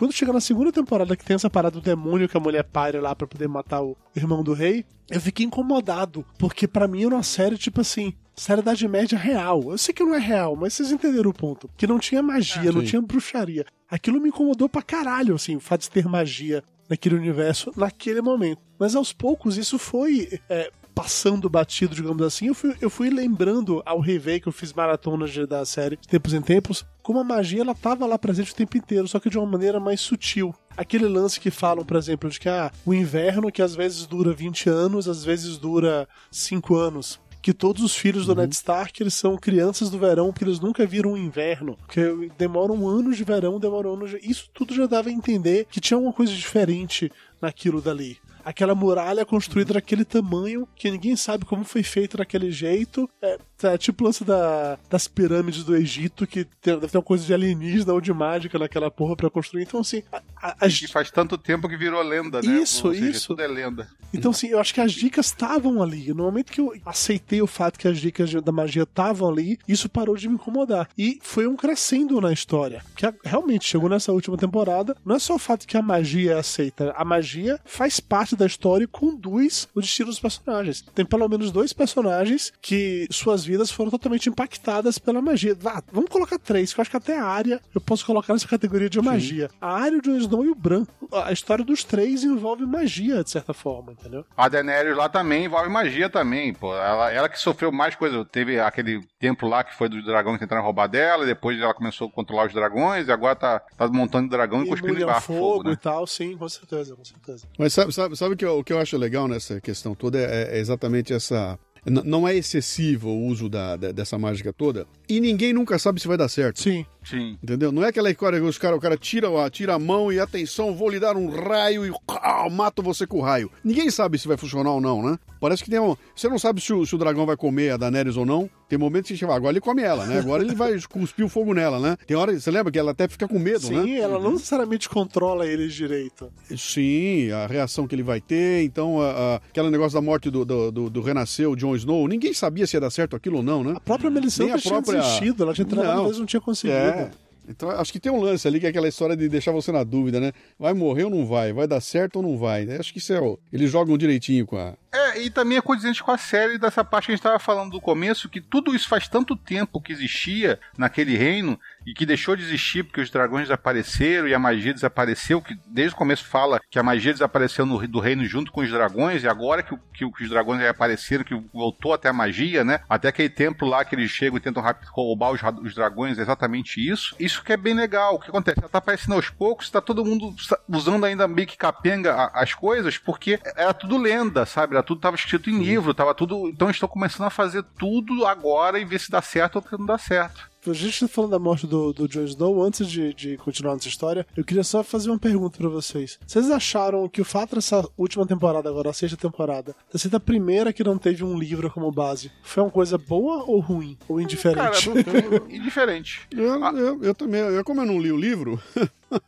Quando chega na segunda temporada que tem essa parada do demônio que a mulher pare lá pra poder matar o irmão do rei, eu fiquei incomodado, porque pra mim era uma série tipo assim, série da Idade Média real. Eu sei que não é real, mas vocês entenderam o ponto. Que não tinha magia, não sim. tinha bruxaria. Aquilo me incomodou pra caralho, assim, o fato de ter magia naquele universo, naquele momento. Mas aos poucos isso foi é, passando batido, digamos assim. Eu fui, eu fui lembrando ao rever que eu fiz maratonas de- da série de tempos em tempos, como a magia ela tava lá presente o tempo inteiro, só que de uma maneira mais sutil. Aquele lance que falam, por exemplo, de que ah, o inverno que às vezes dura 20 anos, às vezes dura 5 anos que todos os filhos do Ned Stark eles são crianças do verão, porque eles nunca viram o inverno, que demoram anos de verão, demoram anos de... Isso tudo já dava a entender que tinha alguma coisa diferente naquilo dali. Aquela muralha construída daquele tamanho que ninguém sabe como foi feito daquele jeito. É, é tipo o lance da, das pirâmides do Egito, que tem, deve ter uma coisa de alienígena ou de mágica naquela porra pra construir. Então, assim, a- a- as E faz tanto tempo que virou lenda, né? Isso, Ou seja, isso. Tudo é lenda. Então, assim, eu acho que as dicas estavam ali. No momento que eu aceitei o fato que as dicas da magia estavam ali, isso parou de me incomodar. E foi um crescendo na história. Que realmente chegou nessa última temporada. Não é só o fato que a magia é aceita. A magia faz parte da história e conduz o destino dos personagens. Tem pelo menos dois personagens que suas vidas foram totalmente impactadas pela magia. Vá, vamos colocar três, que eu acho que até a área eu posso colocar nessa categoria de magia. A área, o Jon Snow e o Bran. A história dos três envolve magia, de certa forma, entendeu? A Daenerys lá também envolve magia também, pô. Ela, ela que sofreu mais coisa. Teve aquele templo lá que foi dos dragões que tentaram roubar dela, e depois ela começou a controlar os dragões, e agora tá, tá montando dragão e cuspindo Imune ao embaixo fogo, fogo, né? e tal, sim, com certeza, com certeza. Mas sabe, sabe, sabe o, que eu, o que eu acho legal nessa questão toda é, é exatamente essa. Não é excessivo o uso da, da- dessa mágica toda. E ninguém nunca sabe se vai dar certo. Sim, Sim. Entendeu? Não é aquela história que os cara, o cara tira, a- tira a mão e atenção, vou lhe dar um raio e ah, mato você com o raio. Ninguém sabe se vai funcionar ou não, né? Parece que tem um. Você não sabe se o, se o dragão vai comer a Daenerys ou não. Tem momentos que você fala, agora ele come ela, né? Agora ele vai cuspir o fogo nela, né? Tem hora, você lembra que ela até fica com medo, né? sim, ela não necessariamente controla eles direito. Sim, a reação que ele vai ter. Então, a, a- aquele negócio da morte do, do, do, do renasceu, Jon Snow, ninguém sabia se ia dar certo aquilo ou não, né? A própria Melisandre tinha própria- desistido, ela tinha treinado, Não. mas não tinha conseguido. É. Então, acho que tem um lance ali que é aquela história de deixar você na dúvida, né? Vai morrer ou não vai? Vai dar certo ou não vai? Acho que isso é. Eles jogam direitinho com a. É, e também é condizente com a série dessa parte que a gente estava falando do começo, que tudo isso faz tanto tempo que existia naquele reino e que deixou de existir porque os dragões desapareceram e a magia desapareceu, que desde o começo fala que a magia desapareceu no, do reino junto com os dragões, e agora que, o- que os dragões reapareceram, que voltou até a magia, né? Até aquele templo lá que eles chegam e tentam roubar os, os dragões, é exatamente isso. Isso que é bem legal. O que acontece? Ela tá aparecendo aos poucos, tá todo mundo sa- usando ainda meio que capenga as coisas, porque era tudo lenda, sabe? Era tudo tava escrito em livro, tava tudo. Então eles estão começando a fazer tudo agora e ver se dá certo ou se não dá certo. A gente tá falando da morte do, do Jon Snow, antes de, de continuar nessa história, eu queria só fazer uma pergunta pra vocês. Vocês acharam que o fato dessa última temporada, agora a sexta temporada, ter sido a primeira que não teve um livro como base, foi uma coisa boa ou ruim? Ou Cara, indiferente? não tem- [laughs] indiferente. Eu, eu, eu também. Eu, como eu não li o livro,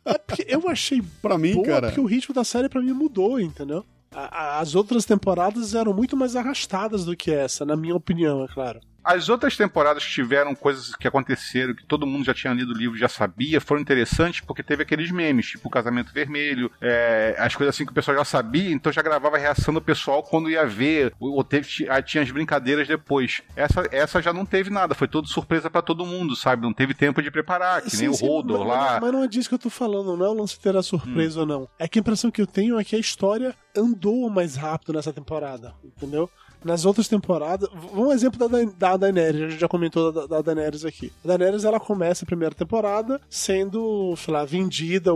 É porque eu achei [laughs] pra mim, boa, cara. porque o ritmo da série pra mim mudou, entendeu? As outras temporadas eram muito mais arrastadas do que essa, na minha opinião, é claro. As outras temporadas que tiveram coisas que aconteceram, que todo mundo já tinha lido o livro já sabia, foram interessantes porque teve aqueles memes, tipo o casamento vermelho, é, as coisas assim que o pessoal já sabia, então já gravava a reação do pessoal quando ia ver, ou teve, tinha as brincadeiras depois. Essa, essa já não teve nada, foi tudo surpresa para todo mundo, sabe? Não teve tempo de preparar, que sim, nem sim, o Hodor lá. Mas não é disso que eu tô falando, não é o lance ter a surpresa hum. ou não. É que a impressão que eu tenho é que a história andou mais rápido nessa temporada, entendeu? Nas outras temporadas. Um exemplo da, da Daenerys, a gente já comentou da, da Daenerys aqui. A Daenerys ela começa a primeira temporada sendo, sei lá, vendida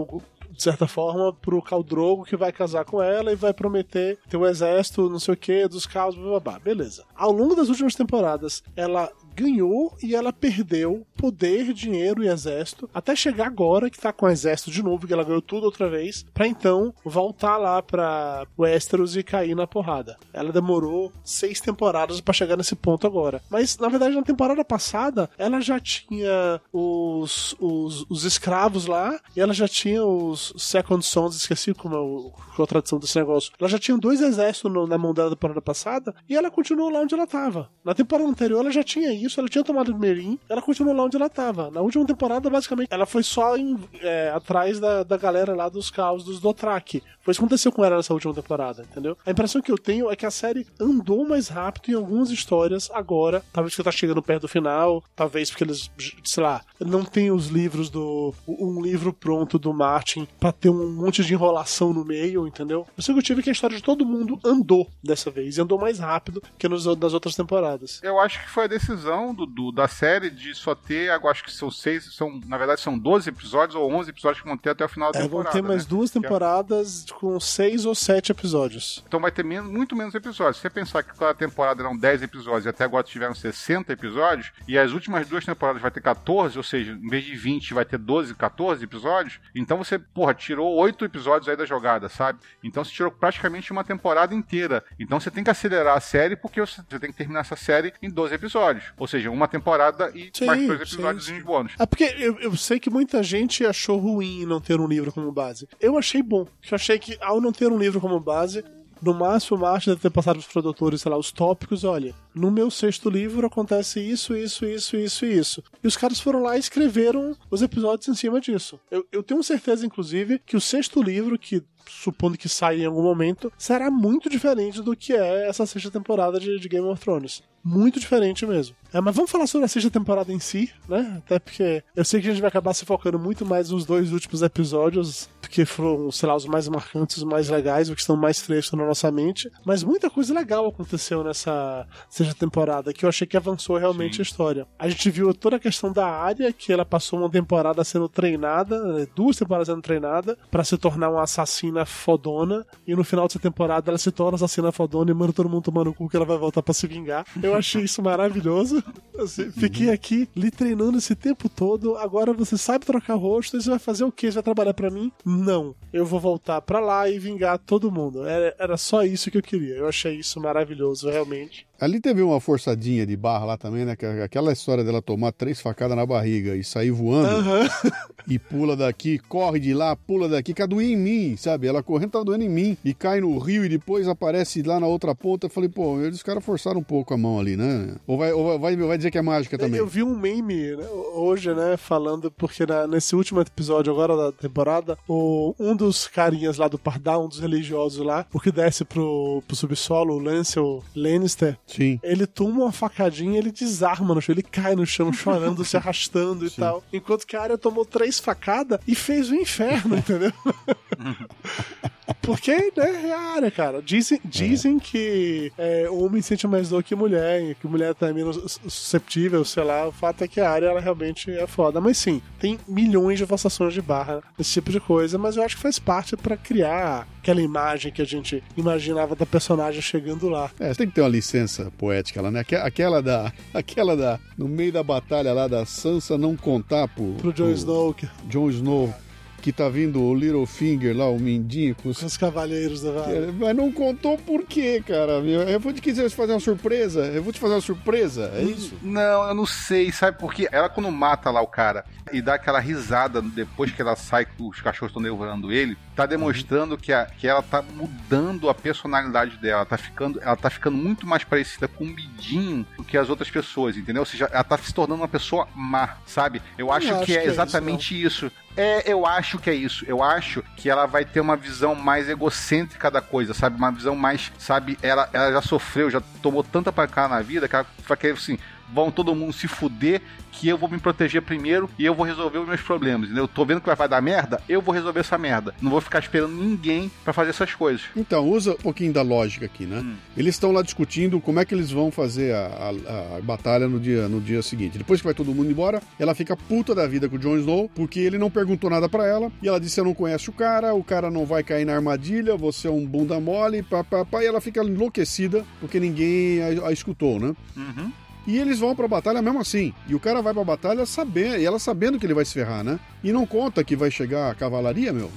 de certa forma, pro Caldrogo que vai casar com ela e vai prometer ter o um exército, não sei o que, dos caos, blá, blá, blá. Beleza. Ao longo das últimas temporadas, ela ganhou e ela perdeu poder, dinheiro e exército, até chegar agora que tá com o exército de novo, que ela ganhou tudo outra vez, para então voltar lá pra Westeros e cair na porrada. Ela demorou seis temporadas para chegar nesse ponto agora. Mas, na verdade, na temporada passada, ela já tinha os, os, os escravos lá e ela já tinha os Second Sons, esqueci como é o, qual a tradução desse negócio. Ela já tinha dois exércitos no, na mão dela na temporada passada e ela continuou lá onde ela tava. Na temporada anterior, ela já tinha isso isso, ela tinha tomado o Merim, ela continuou lá onde ela tava. Na última temporada, basicamente, ela foi só em, é, atrás da, da galera lá dos caos dos Dothraki. Foi isso que aconteceu com ela nessa última temporada, entendeu? A impressão que eu tenho é que a série andou mais rápido em algumas histórias agora. Talvez porque tá chegando perto do final, talvez porque eles, sei lá, não tem os livros do. um livro pronto do Martin pra ter um monte de enrolação no meio, entendeu? Eu sei que eu tive que a história de todo mundo andou dessa vez, e andou mais rápido que nos, nas outras temporadas. Eu acho que foi a decisão do, do, da série de só ter, acho que são seis, são, na verdade são 12 episódios ou 11 episódios que vão ter até o final da é, temporada. Vão ter mais né? duas temporadas com seis ou sete episódios. Então vai ter menos, muito menos episódios. Se você pensar que cada temporada eram 10 episódios e até agora tiveram 60 episódios, e as últimas duas temporadas vai ter 14, ou seja, em vez de 20 vai ter 12, 14 episódios, então você, porra, tirou 8 episódios aí da jogada, sabe? Então você tirou praticamente uma temporada inteira. Então você tem que acelerar a série porque você tem que terminar essa série em 12 episódios. Ou seja, uma temporada e sim, mais dois episódios sim, sim. bônus. É porque eu, eu sei que muita gente achou ruim não ter um livro como base. Eu achei bom. Eu achei que ao não ter um livro como base, no máximo, o Martin deve ter passado os produtores, sei lá, os tópicos, olha, no meu sexto livro acontece isso, isso, isso, isso e isso. E os caras foram lá e escreveram os episódios em cima disso. Eu, eu tenho certeza, inclusive, que o sexto livro, que supondo que saia em algum momento, será muito diferente do que é essa sexta temporada de, de Game of Thrones. Muito diferente mesmo. É, mas vamos falar sobre a sexta temporada em si, né? Até porque eu sei que a gente vai acabar se focando muito mais nos dois últimos episódios, porque foram, sei lá, os mais marcantes, os mais legais, os que estão mais frescos na nossa mente. Mas muita coisa legal aconteceu nessa sexta temporada, que eu achei que avançou realmente Sim. a história. A gente viu toda a questão da área, que ela passou uma temporada sendo treinada, né, duas temporadas sendo treinada, para se tornar uma assassina fodona, e no final dessa temporada ela se torna assassina fodona e manda todo mundo tomar no cu que ela vai voltar para se vingar. Eu achei isso maravilhoso. Assim, fiquei aqui lhe treinando esse tempo todo. Agora você sabe trocar rosto. E você vai fazer o quê? Você vai trabalhar para mim? Não. Eu vou voltar para lá e vingar todo mundo. Era, era só isso que eu queria. Eu achei isso maravilhoso, realmente. Ali teve uma forçadinha de barra lá também, né? Aquela história dela tomar três facadas na barriga e sair voando uhum. e pula daqui, corre de lá, pula daqui, que doendo em mim, sabe? Ela correndo tá doendo em mim e cai no rio e depois aparece lá na outra ponta. Eu falei, pô, eles caras forçaram um pouco a mão ali, né? Ou vai, ou vai, vai dizer que é mágica também? Eu vi um meme né, hoje, né? Falando, porque na, nesse último episódio agora da temporada, o, um dos carinhas lá do Pardal, um dos religiosos lá, o que desce pro, pro subsolo, o Lancel Lannister, Sim. Ele toma uma facadinha ele desarma no chão. Ele cai no chão chorando, se [laughs] arrastando e Sim. tal. Enquanto que a área tomou três facadas e fez o inferno, [laughs] entendeu? [laughs] Porque, né, é a área, cara. Dizem, dizem é. que é, o homem sente mais dor que mulher, que mulher tá menos susceptível, sei lá. O fato é que a área, ela realmente é foda. Mas sim, tem milhões de valsações de barra, esse tipo de coisa, mas eu acho que faz parte para criar aquela imagem que a gente imaginava da personagem chegando lá. É, tem que ter uma licença poética lá, né? Aquela da. [laughs] Aquela da. No meio da batalha lá da Sansa não contar pro. Pro Jon Snow. Jon Snow que tá vindo o Littlefinger lá, o Mindinho com os... Com os cavaleiros da Vale. Mas não contou por quê, cara. meu. Eu vou te quiser fazer uma surpresa. Eu vou te fazer uma surpresa. É isso? Não, eu não sei, sabe por quê? Ela quando mata lá o cara e dá aquela risada depois que ela sai, que os cachorros estão devorando ele, tá demonstrando que, a, que ela tá mudando a personalidade dela, tá ficando, ela tá ficando muito mais parecida com o Midinho do que as outras pessoas, entendeu? Ou seja, ela tá se tornando uma pessoa má, sabe? Eu acho, acho que é que é exatamente isso. É, eu acho que é isso. Eu acho que ela vai ter uma visão mais egocêntrica da coisa, sabe? Uma visão mais, sabe? Ela, ela já sofreu, já tomou tanta pancada na vida que ela vai querer assim. Vão todo mundo se fuder, que eu vou me proteger primeiro e eu vou resolver os meus problemas. Entendeu? Eu tô vendo que vai dar merda, eu vou resolver essa merda. Não vou ficar esperando ninguém pra fazer essas coisas. Então, usa um pouquinho da lógica aqui, né? Eles estão lá discutindo como é que eles vão fazer a, a- a batalha no dia, no dia seguinte. Depois que vai todo mundo embora, ela fica puta da vida com o Jon Snow, porque ele não perguntou nada pra ela. E ela disse: Você não conhece o cara, o cara não vai cair na armadilha, você é um bunda mole, pá, pá, pá. E ela fica enlouquecida porque ninguém a, a escutou, né? Uhum. E eles vão pra batalha mesmo assim. E o cara vai pra batalha sabendo, e ela sabendo que ele vai se ferrar, né? E não conta que vai chegar a cavalaria, meu.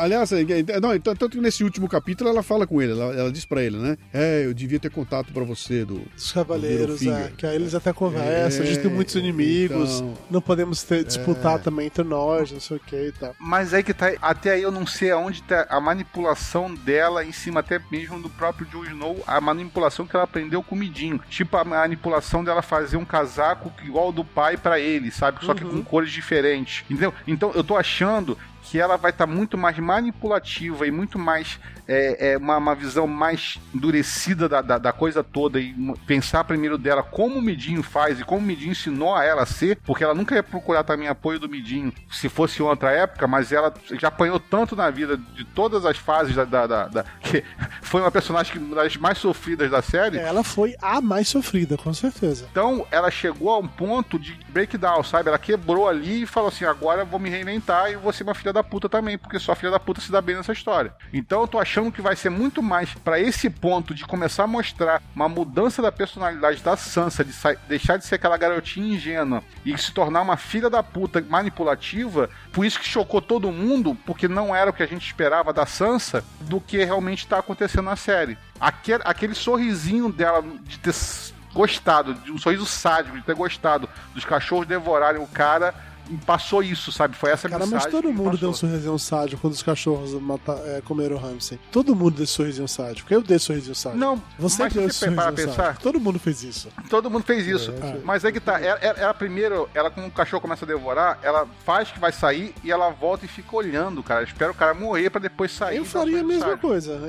Aliás, é- é- não, então- tanto que nesse último capítulo ela fala com ele, ela, ela diz pra ele, né? É, eu devia ter contato pra você do. Os cavaleiros, Do é, que aí eles até conversam, a gente tem muitos É, inimigos, então, não podemos ter- disputar também entre nós, não sei o que e tal. Mas aí que tá. Até aí eu não sei aonde tá a manipulação dela em cima até mesmo do próprio Jon Snow, a manipulação que ela aprendeu com o Midinho. Tipo a manipulação dela fazer um casaco igual ao do pai pra ele, sabe? Só que com cores diferentes. Entendeu? Então eu tô achando que ela vai estar muito mais manipulativa e muito mais é, é, uma, uma visão mais endurecida da, da, da coisa toda e pensar primeiro dela como o Midinho faz e como o Midinho ensinou a ela a ser, porque ela nunca ia procurar também apoio do Midinho se fosse outra época, mas ela já apanhou tanto na vida de todas as fases da. da, da- da- que [laughs] foi uma personagem que- uma das mais sofridas da série. Ela foi a mais sofrida, com certeza. Então ela chegou a um ponto de breakdown, sabe? Ela quebrou ali e falou assim: agora eu vou me reinventar e vou ser uma filha da puta também, porque só filha da puta se dá bem nessa história. Então eu tô achando que vai ser muito mais pra esse ponto de começar a mostrar uma mudança da personalidade da Sansa, de deixar de ser aquela garotinha ingênua e se tornar uma filha da puta manipulativa. Por isso que chocou todo mundo, porque não era o que a gente esperava da Sansa, do que realmente tá acontecendo na série. Aquele, aquele sorrisinho dela de ter gostado, de um sorriso sádico, de ter gostado dos cachorros devorarem o cara, passou isso, sabe? Foi essa Cara, mensagem. mas todo mundo deu um sorrisinho sádico quando os cachorros mata, é, comeram o Ramsey. Todo mundo deu esse sorrisinho sádico. Eu dei sorrisinho sádico. Não, Você mas deu se pra pensar, sádico. Todo mundo fez isso. Todo mundo fez isso. Mas é que tá. Ela, ela, ela primeiro, ela quando o cachorro começa a devorar, ela faz que vai sair e ela volta e fica olhando, cara. Espera o cara morrer pra depois sair. Eu faria a um mesma mensagem. coisa.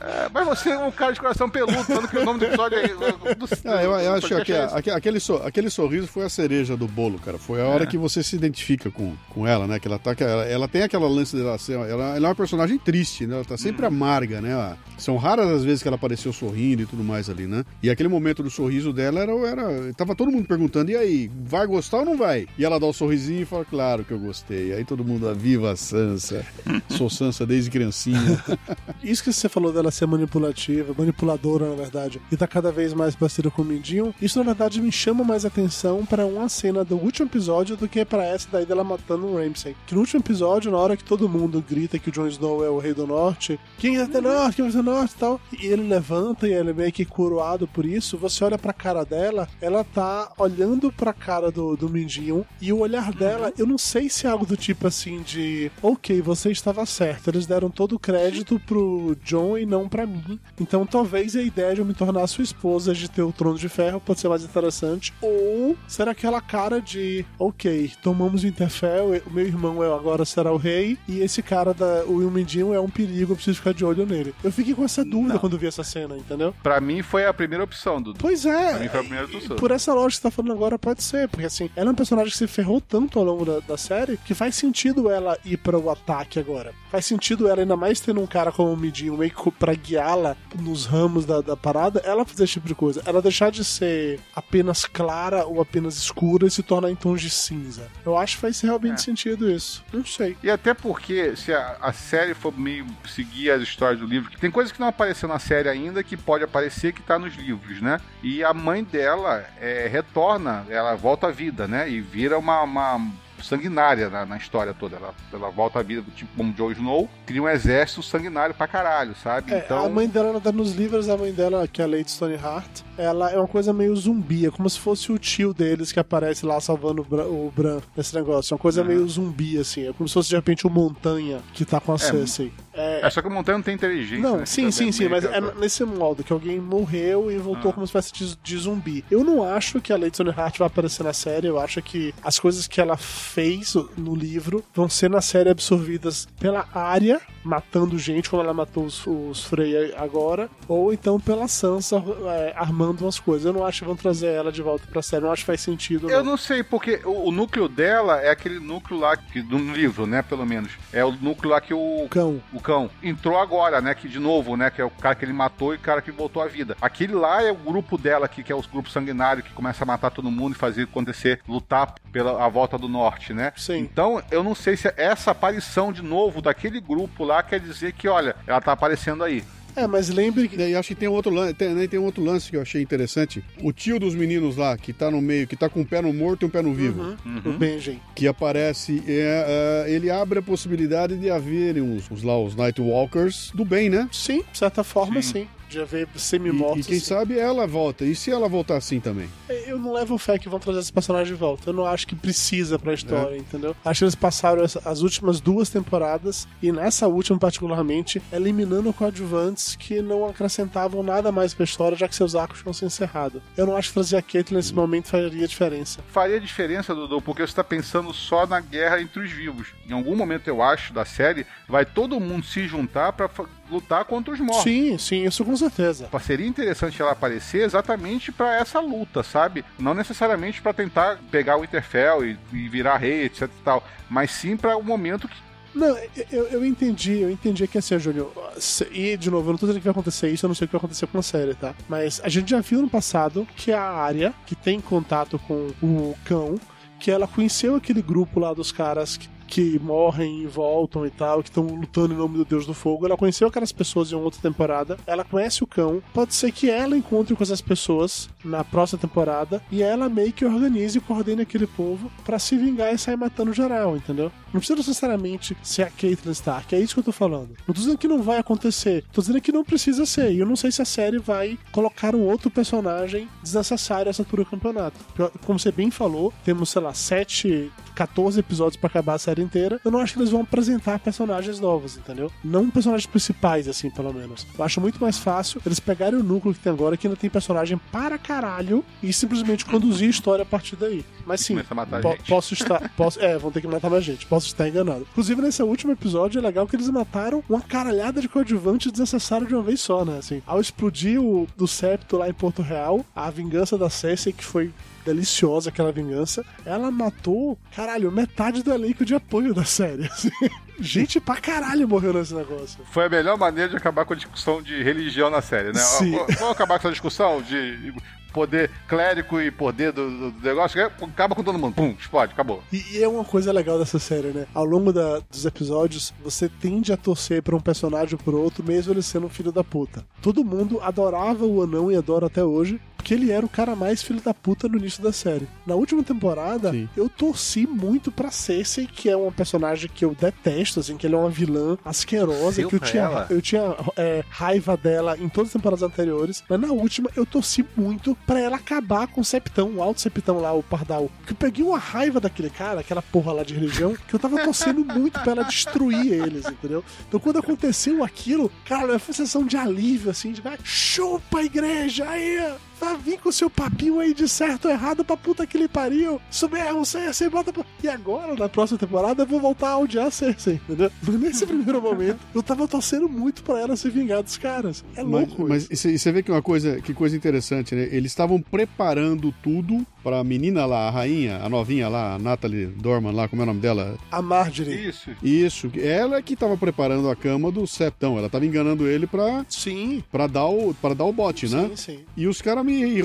É, mas você é um cara de coração peludo, tanto que o nome do episódio é. Do, [laughs] Ah, eu, eu acho que é aquele, aquele sorriso foi a cereja do bolo, cara. Foi a hora que você se identifica com, com ela, né? Que ela, tá, que ela, ela tem aquela lance dela ser. Ela, ela é uma personagem triste, né? Ela tá sempre amarga, né? São raras as vezes que ela apareceu sorrindo e tudo mais ali, né? E aquele momento do sorriso dela era. era tava todo mundo perguntando: e aí, vai gostar ou não vai? E ela dá o sorrisinho e fala: claro que eu gostei. Aí todo mundo, "Ah, viva a Sansa. Sou Sansa desde criancinha. [laughs] Isso que você falou dela ser manipulativa, manipuladora, na verdade, e tá cada vez mais parceira com o Mindinho, isso na verdade me chama mais atenção pra uma cena do último episódio do que pra essa daí dela matando o Ramsay. Que no último episódio, na hora que todo mundo grita que o Jon Snow é o rei do norte, quem é do norte, quem é do norte e tal, e ele levanta e ele é meio que coroado por isso, você olha pra cara dela, ela tá olhando pra cara do, do Mindinho, e o olhar dela, eu não sei se é algo do tipo assim de, ok, você estava certo, eles deram todo o crédito pro John e não pra mim. Então talvez a ideia de eu me tornar sua esposa, de ter o trono de ferro, pode ser mais interessante. Ou será aquela cara de, ok, tomamos o Interfell, o meu irmão é- agora será o rei, e esse cara, da, o Will Mindinho, é um perigo, eu preciso ficar de olho nele. Eu fiquei com essa dúvida quando vi essa cena, entendeu? Pra mim foi a primeira opção, Dudu. Pois Pra é. mim foi a primeira opção. Por essa lógica que você tá falando agora, pode ser. Porque assim, ela é um personagem que se ferrou tanto ao longo da, da série que faz sentido ela ir para o ataque agora. Faz sentido ela, ainda mais tendo um cara como o Midinho meio que pra guiá-la nos ramos da, da parada, ela fazer esse tipo de coisa. Ela deixar de ser apenas clara ou apenas escura e se tornar em tons de cinza. Eu acho que faz realmente sentido isso. Não sei. E até porque, se a, a série for meio seguir as histórias do livro, tem coisas que não apareceu na série ainda, que pode aparecer que tá nos livros, né? E a mãe dela é, retorna, ela volta à vida, né? E vira uma, uma sanguinária na, na história toda. Ela, ela volta à vida do tipo como Joe Snow, cria um exército sanguinário pra caralho, sabe? É, então. A mãe dela tá nos livros, a mãe dela, que é a Lady Stoneheart, ela é uma coisa meio zumbi, é como se fosse o tio deles que aparece lá salvando o Bran, o Bran nesse negócio. É uma coisa Uhum. meio zumbi, assim. É como se fosse de repente o Montanha que tá com a Cersei. É, É só que o Montanha não tem inteligência. Não, né? sim, Tá sim, sim, mas é nesse modo, que alguém morreu e voltou Ah. como se fosse de, de zumbi. Eu não acho que a Lady Stoneheart vai aparecer na série, eu acho que as coisas que ela fez no livro vão ser na série absorvidas pela área, matando gente, como ela matou os, os Frey agora, ou então pela Sansa é, armando umas coisas. Eu não acho que vão trazer ela de volta pra série, não acho que faz sentido. Eu não sei, porque o, o núcleo dela é aquele núcleo lá, que, do livro, né, pelo menos. É o núcleo lá que o, Cão. o cão entrou agora, né, que de novo, né, que é o cara que ele matou e o cara que voltou à vida. Aquele lá é o grupo dela aqui, que é os grupos sanguinários, que começa a matar todo mundo e fazer acontecer, lutar pela a volta do norte, né? Sim. Então, eu não sei se essa aparição de novo daquele grupo lá quer dizer que, olha, ela tá aparecendo aí. É, mas lembre que. E acho que tem um outro lance, tem, né, tem um outro lance que eu achei interessante. O tio dos meninos lá, que tá no meio, que tá com um pé no morto e um pé no vivo, O Benjen. que aparece, é, é, ele abre a possibilidade de haverem uns, uns lá, os Nightwalkers do bem, né? Sim, de certa forma, sim. Já veio E, semi-mortos. e quem assim. sabe ela volta. E se ela voltar assim também? Eu não levo fé que vão trazer esse personagem de volta. Eu não acho que precisa pra É. história, entendeu? Acho que eles passaram as últimas duas temporadas, e nessa última particularmente, eliminando coadjuvantes que não acrescentavam nada mais pra história, já que seus arcos tinham se encerrado. Eu não acho que trazer a Caitlyn nesse momento faria diferença. faria diferença, Dudu, porque você está pensando só na guerra entre os vivos. Em algum momento, eu acho, da série, vai todo mundo se juntar para lutar contra os mortos. Sim, sim, isso com certeza. Seria interessante ela aparecer exatamente para essa luta, sabe? Não necessariamente para tentar pegar o Winterfell e, e virar rei, etc e tal, mas sim para o momento que Não, eu, eu entendi, eu entendi que assim, Júnior. E, de novo, eu não tô dizendo que vai acontecer isso, eu não sei o que vai acontecer com a série, tá? Mas a gente já viu no passado que a área que tem contato com o cão, que ela conheceu aquele grupo lá dos caras que. Que morrem e voltam e tal, que estão lutando em nome do Deus do Fogo. Ela conheceu aquelas pessoas em outra temporada. Ela conhece o cão. Pode ser que ela encontre com essas pessoas na próxima temporada e ela meio que organize e coordene aquele povo pra se vingar e sair matando geral, entendeu? Não precisa necessariamente ser a Caitlyn Stark, é isso que eu tô falando. Não tô dizendo que não vai acontecer, tô dizendo que não precisa ser. E eu não sei se a série vai colocar um outro personagem desnecessário essa altura do campeonato. Como você bem falou, temos, sei lá, 7, 14 episódios pra acabar a série inteira. Eu não acho que eles vão apresentar personagens novos, entendeu? Não personagens principais, assim, pelo menos. Eu acho muito mais fácil eles pegarem o núcleo que tem agora, que ainda tem personagem para caralho, e simplesmente conduzir a história a partir daí. Mas sim, po- gente. posso estar. Posso, é, vão ter que matar mais gente. Posso estar enganado. Inclusive, nesse último episódio é legal que eles mataram uma caralhada de coadjuvante desnecessário de uma vez só, né? Assim, ao explodir o do septo lá em Porto Real, a vingança da Cersei, que foi deliciosa aquela vingança, ela matou, caralho, metade do elenco de apoio da série. [laughs] assim. Gente pra caralho morreu nesse negócio. foi a melhor maneira de acabar com a discussão de religião na série, né? Sim. Vamos acabar com essa discussão de poder clérico e poder do, do- negócio, que acaba com todo mundo. Pum, explode, acabou. E, e é uma coisa legal dessa série, né? Ao longo da- dos episódios, você tende a torcer pra um personagem ou por outro, mesmo ele sendo um filho da puta. Todo mundo adorava o anão e adora até hoje, porque ele era o cara mais filho da puta no início da série. Na última temporada, Sim. eu torci muito pra Cersei, que é uma personagem que eu detesto, assim, que ela é uma vilã asquerosa, Torceu que eu tinha, ela? eu tinha é, raiva dela em todas as temporadas anteriores, mas na última eu torci muito pra ela acabar com o Septão, o alto Septão lá, o Pardal. Que eu peguei uma raiva daquele cara, aquela porra lá de religião, que eu tava torcendo muito pra ela destruir eles, entendeu? Então quando aconteceu aquilo, cara, foi uma sensação de alívio, assim, de vai, chupa a igreja aí! Vai vir com seu papinho aí de certo ou errado pra puta que ele pariu. Isso mesmo, Cersei, bota pra... E agora, na próxima temporada, eu vou voltar a odiar a Cersei, entendeu? Mas nesse [laughs] primeiro momento, eu tava torcendo muito pra ela se vingar dos caras. É Mas, louco mas isso. e você vê que uma coisa, que coisa interessante, né? Eles estavam preparando tudo pra menina lá, a rainha, a novinha lá, a Natalie Dorman lá, como é o nome dela? A Marjorie. Isso. Isso, ela é que tava preparando a cama do Septão. Ela tava enganando ele pra, Sim, pra, dar, o, pra dar o bote, né? sim, sim. E os caras me,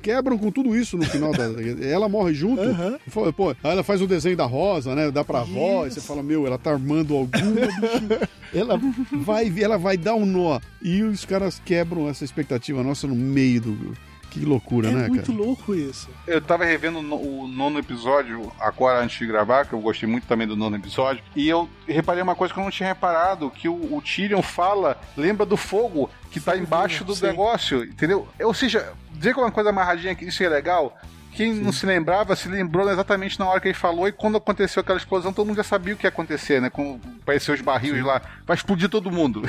quebram com tudo isso no final. Da, [laughs] ela morre junto. Aham. Fala, Pô, aí ela faz o desenho da rosa, né? Dá pra avó. E você fala, meu, ela tá armando alguma. [laughs] Ela vai, ela vai dar um nó. E os caras quebram essa expectativa nossa no meio do. Que loucura, é né, muito cara? louco isso. Eu tava revendo o nono episódio agora antes de gravar, que eu gostei muito também do nono episódio, e eu reparei uma coisa que eu não tinha reparado, que o, o Tyrion fala, lembra do fogo que tá embaixo do sim. negócio, entendeu? Ou seja, dizer que é uma coisa amarradinha que isso é legal, quem não se lembrava, se lembrou exatamente na hora que ele falou, e quando aconteceu aquela explosão, todo mundo já sabia o que ia acontecer, né? Com apareceu os barris lá, vai explodir todo mundo.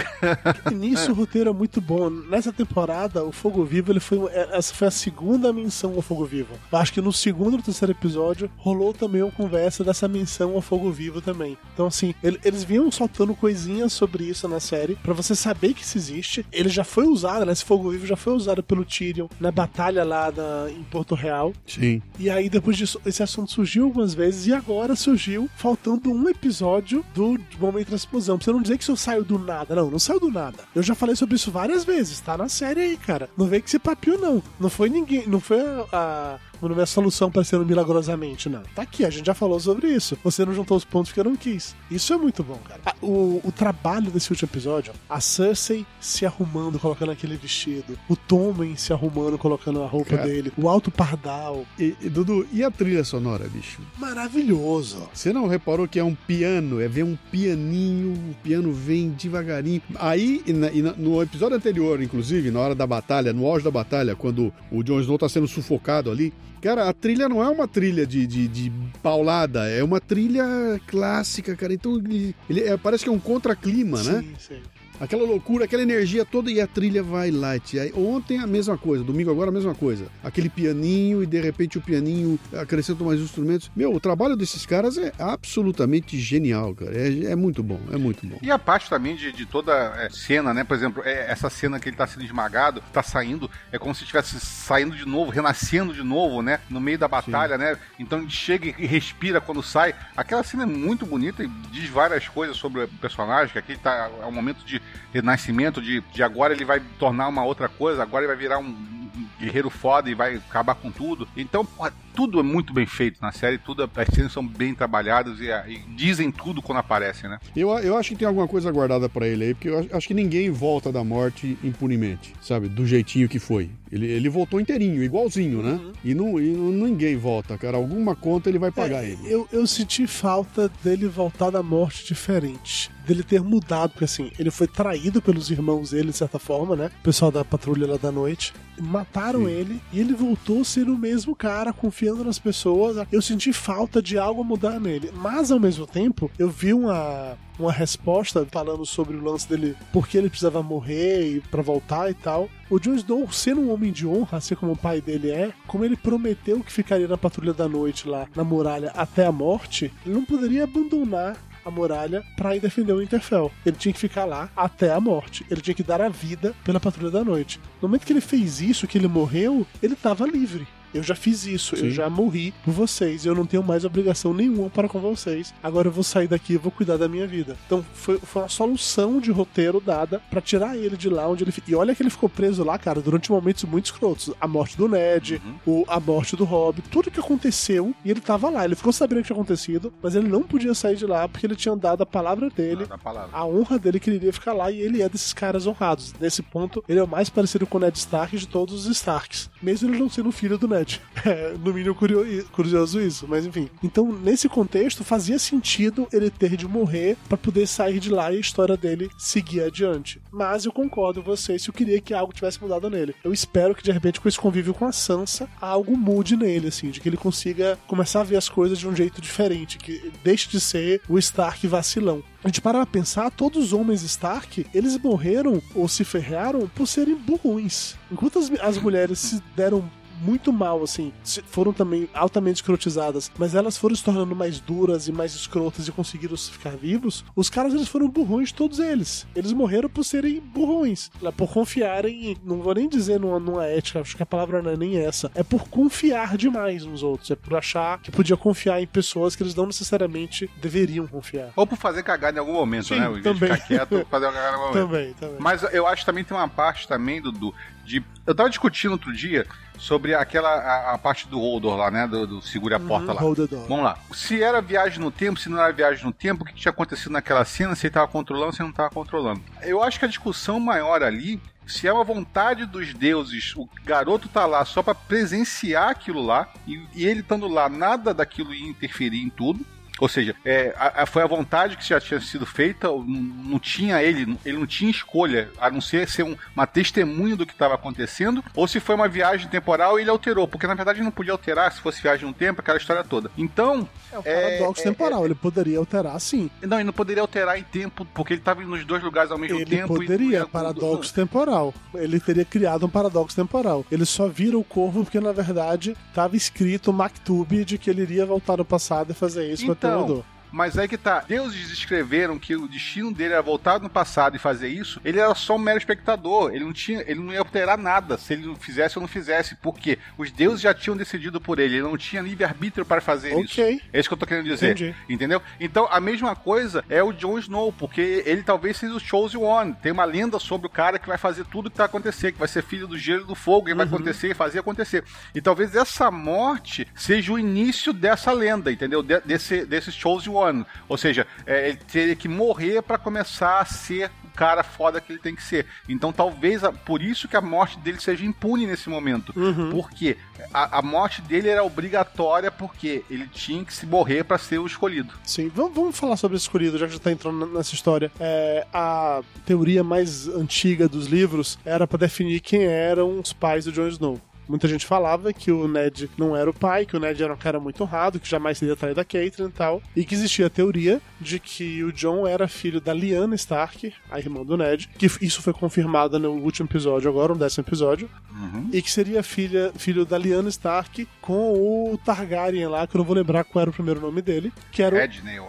E nisso o [laughs] roteiro é muito bom. Nessa temporada, o Fogo Vivo, ele foi. é, Essa foi a segunda menção ao Fogo Vivo. Eu Acho que no segundo ou terceiro episódio rolou também uma conversa dessa menção ao Fogo Vivo também. Então, assim, ele- eles vinham soltando coisinhas sobre isso na série, pra você saber que isso existe. Ele já foi usado, né? Esse Fogo Vivo já foi usado pelo Tyrion na batalha lá na- em Porto Real. Sim. E aí, depois disso, esse assunto surgiu algumas vezes e agora surgiu faltando um episódio do Momento da Explosão. Pra você não dizer que isso saiu do nada. Não, não saiu do nada. Eu já falei sobre isso várias vezes, tá na série aí, cara. Não vem que se papiou, não. Não foi ninguém. Não foi a. a não é a solução aparecendo milagrosamente, não. Tá aqui, a gente já falou sobre isso. Você não juntou os pontos porque eu não quis. Isso é muito bom, cara. Ah, O, o trabalho desse último episódio, a Cersei se arrumando, colocando aquele vestido, o Tommen se arrumando, colocando a roupa Cara. dele, o Alto Pardal, E, e, Dudu, e a trilha sonora, bicho? maravilhoso. Você não reparou que é um piano? É ver um pianinho, o piano vem devagarinho. Aí, e na- e na- no episódio anterior, inclusive, na hora da batalha, no auge da batalha, quando o Jon Snow tá sendo sufocado ali, cara, a trilha não é uma trilha de, de, de paulada, é uma trilha clássica, cara. Então, ele, ele é- parece que é um contraclima, né? Sim, sim. Aquela loucura, aquela energia toda e a trilha vai light. Aí, ontem a mesma coisa, domingo agora a mesma coisa. Aquele pianinho e de repente o pianinho acrescenta mais instrumentos. Meu, o trabalho desses caras é absolutamente genial, cara. É, é muito bom, é muito bom. E a parte também de, de toda é, cena, né? Por exemplo, é, essa cena que ele tá sendo esmagado, tá saindo, é como se estivesse saindo de novo, renascendo de novo, né? No meio da batalha, né? Então ele chega e respira quando sai. Aquela cena é muito bonita e diz várias coisas sobre o personagem, que aqui tá é um momento de renascimento, de, de agora ele vai tornar uma outra coisa, agora ele vai virar um guerreiro foda e vai acabar com tudo. Então, porra, tudo é muito bem feito na série, tudo, as cenas são bem trabalhadas e, e dizem tudo quando aparecem, né? Eu, eu acho que tem alguma coisa guardada pra ele aí, porque eu acho, acho que ninguém volta da morte impunemente, sabe? Do jeitinho que foi. Ele, ele voltou inteirinho, igualzinho, né? E, não, e não- ninguém volta, cara. Alguma conta ele vai pagar É, ele. Eu, eu senti falta dele voltar da morte diferente. Dele ter mudado, porque assim, ele foi traído pelos irmãos dele, de certa forma, né? O pessoal da patrulha lá da noite. Mataram ele e ele voltou a ser o mesmo cara, confiando nas pessoas. Eu senti falta de algo mudar nele. Mas ao mesmo tempo, eu vi uma, uma resposta falando sobre o lance dele, porque ele precisava morrer e para voltar e tal. O Jon Snow, sendo um homem de honra, assim como o pai dele é, como ele prometeu que ficaria na patrulha da noite lá na muralha até a morte, ele não poderia abandonar a muralha para ir defender o Winterfell. Ele tinha que ficar lá até a morte. Ele tinha que dar a vida pela patrulha da noite. No momento que ele fez isso, que ele morreu, ele estava livre. Eu já fiz isso, eu Sim. já morri por vocês, eu não tenho mais obrigação nenhuma para com vocês. Agora eu vou sair daqui e vou cuidar da minha vida. Então foi, foi uma solução de roteiro dada para tirar ele de lá onde ele E olha que ele ficou preso lá, cara, durante momentos muito escrotos. A morte do Ned, o, a morte do Robb, tudo que aconteceu, e ele tava lá. Ele ficou sabendo o que tinha acontecido, mas ele não podia sair de lá porque ele tinha dado a palavra dele Da palavra. a honra dele que ele iria ficar lá e ele é desses caras honrados. Nesse ponto, ele é o mais parecido com o Ned Stark de todos os Starks. Mesmo ele não sendo filho do Ned. [laughs] É, no mínimo curio- curioso isso, mas enfim. Então, nesse contexto, fazia sentido ele ter de morrer pra poder sair de lá e a história dele seguir adiante. Mas eu concordo com vocês se eu queria que algo tivesse mudado nele. Eu espero que de repente com esse convívio com a Sansa, algo mude nele, assim, de que ele consiga começar a ver as coisas de um jeito diferente, que deixe de ser o Stark vacilão. A gente para pensar, todos os homens Stark, eles morreram ou se ferraram por serem burrões. Enquanto as, as mulheres se deram muito mal, assim, foram também altamente escrotizadas, mas elas foram se tornando mais duras e mais escrotas e conseguiram ficar vivos, os caras eles foram burrões, todos eles. Eles morreram por serem burrões, lá, por confiarem, em- não vou nem dizer numa, numa ética, acho que a palavra não é nem essa, é por confiar demais nos outros, é por achar que podia confiar em pessoas que eles não necessariamente deveriam confiar. Ou por fazer cagada em algum momento, Sim, né? De também. ficar quieto, fazer uma cagada em algum momento. [laughs] Também, também. Mas eu acho que também tem uma parte também, Dudu, de. Eu tava discutindo outro dia sobre aquela. a, a parte do Holdor lá, né? Do, do segure a porta lá. Hold the door. Vamos lá. Se era viagem no tempo, se não era viagem no tempo, o que que tinha acontecido naquela cena? Se ele tava controlando, se ele não tava controlando. Eu acho que a discussão maior ali Se é uma vontade dos deuses, o garoto tá lá só para presenciar aquilo lá, e, e ele estando lá, nada daquilo ia interferir em tudo. Ou seja, é, a, a, foi a vontade que já tinha sido feita, não, não, tinha ele, ele não tinha escolha, a não ser ser um, uma testemunha do que estava acontecendo, ou se foi uma viagem temporal e ele alterou, porque na verdade ele não podia alterar se fosse viagem no tempo, aquela história toda. Então. É o paradoxo é, é, temporal, é, ele poderia alterar sim. Não, ele não poderia alterar em tempo, porque ele estava nos dois lugares ao mesmo ele tempo. Ele poderia, e, paradoxo temporal. Ele teria criado um paradoxo temporal. Ele só vira o corvo porque na verdade estava escrito Maktub de que ele iria voltar no passado e fazer isso então, com o Teodoro. Mas aí que tá. Deuses escreveram que o destino dele era voltar no passado e fazer isso. Ele era só um mero espectador. Ele não tinha, ele não ia alterar nada se ele fizesse ou não fizesse. Porque os deuses já tinham decidido por ele. Ele não tinha livre-arbítrio para fazer okay. isso. É isso que eu tô querendo dizer. Entendi. Entendeu? Então, a mesma coisa é o Jon Snow, porque ele talvez seja o Chosen One. Tem uma lenda sobre o cara que vai fazer tudo que vai acontecer, que vai ser filho do gelo e do fogo, e uhum. vai acontecer e fazer acontecer. E talvez essa morte seja o início dessa lenda, entendeu? De, desse, desse Chosen One One. Ou seja, é, ele teria que morrer para começar a ser o cara foda que ele tem que ser. Então talvez a, por isso que a morte dele seja impune nesse momento. Uhum. Porque a, a, morte dele era obrigatória porque ele tinha que se morrer para ser o escolhido. Sim, vamos, vamos falar sobre o escolhido, já que já tá entrando nessa história. É, a teoria mais antiga dos livros era para definir quem eram os pais do Jon Snow. Muita gente falava que o Ned não era o pai, que o Ned era um cara muito honrado, que jamais seria traído da Caitlyn e tal. E que existia a teoria de que o John era filho da Lyanna Stark, a irmã do Ned, que isso foi confirmado no último episódio agora, no décimo episódio. Uhum. E que seria filha, filho da Lyanna Stark com o Targaryen lá, que eu não vou lembrar qual era o primeiro nome dele, que era o... Edney,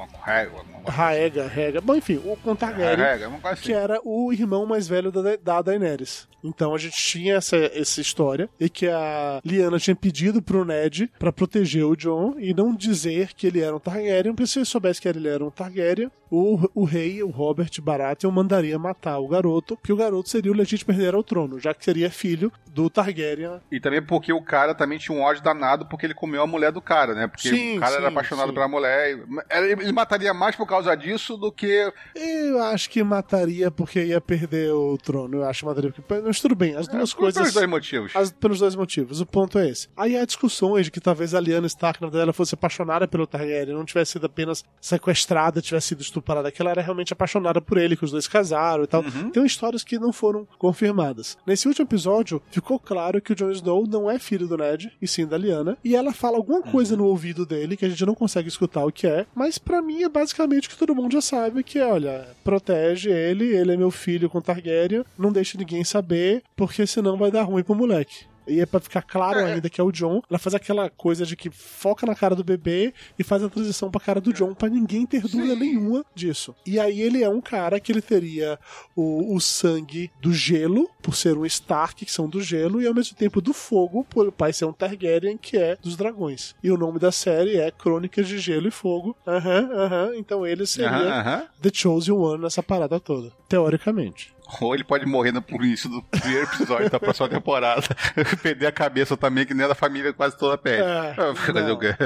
Raega, Rega. Bom, enfim, o Targaryen, assim. que era o irmão mais velho da, da Daenerys. Então a gente tinha essa, essa história e que a Lyanna tinha pedido pro Ned para proteger o Jon e não dizer que ele era um Targaryen, porque se ele soubesse que ele era um Targaryen, o, o rei, o Robert Baratheon, mandaria matar o garoto, porque o garoto seria o legítimo herdeiro ao trono, já que seria filho do Targaryen. E também porque o cara também tinha um ódio danado porque ele comeu a mulher do cara, né? Porque sim, o cara sim, era apaixonado sim. pela mulher. Ele mataria mais por causa disso do que. Eu acho que mataria porque ia perder o trono. Eu acho que mataria porque. Mas tudo bem, as duas é, coisas. Pelos dois motivos. As, pelos dois motivos. O ponto é esse. Aí há discussões de que talvez a Lyanna Stark, na verdade, ela fosse apaixonada pelo Targaryen, não tivesse sido apenas sequestrada, tivesse sido estuprada, que ela era realmente apaixonada por ele, que os dois casaram e tal. Uhum. Tem histórias que não foram confirmadas. Nesse último episódio, ficou claro que o Jon Snow não é filho do Ned, e sim da Lyanna, e ela fala alguma coisa uhum. no ouvido dele que a gente não consegue escutar o que é, mas para mim é basicamente o que todo mundo já sabe, que é, olha, protege ele, ele é meu filho com Targaryen, não deixe ninguém saber, porque senão vai dar ruim pro moleque. E é pra ficar claro é. ainda que é o John. Ela faz aquela coisa de que foca na cara do bebê e faz a transição pra cara do John, para ninguém ter dúvida Sim. nenhuma disso. E aí ele é um cara que ele teria o, o sangue do gelo, por ser um Stark, que são do gelo, e ao mesmo tempo do fogo, por o pai ser um Targaryen, que é dos dragões. E o nome da série é Crônicas de Gelo e Fogo. Aham, uhum, aham. Uhum. Então ele seria The Chosen One nessa parada toda, teoricamente. [laughs] Ou ele pode morrer no início do primeiro episódio da próxima temporada. [laughs] Perder a cabeça também, que nem a da família quase toda perde. É, não,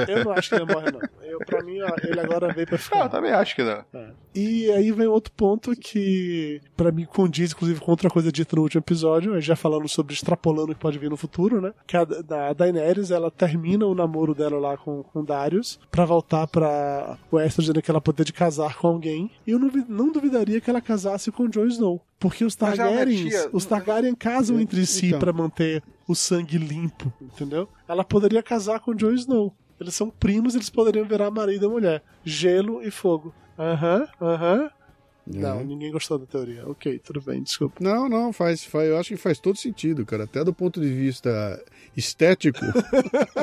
eu não acho que ele morre, não. Eu, pra mim, ele agora veio pra ficar. eu também acho que não. É. E aí vem outro ponto que, pra mim, condiz, inclusive, com outra coisa dita no último episódio, já falando sobre extrapolando o que pode vir no futuro, né? Que a, Daenerys, ela termina o namoro dela lá com, com Darius pra voltar pra Westeros, dizendo que ela poderia casar com alguém. E eu não, não duvidaria que ela casasse com Jon Snow. Porque os Targaryens, os Targaryen casam entre si então. para manter o sangue limpo, entendeu? Ela poderia casar com Jon Snow. Eles são primos, eles poderiam virar marido e mulher. Gelo e fogo. Aham, uhum, aham. Uhum. Não, ninguém gostou da teoria. Ok, tudo bem, desculpa. Não, não, faz, faz, eu acho que faz todo sentido, cara. Até do ponto de vista estético.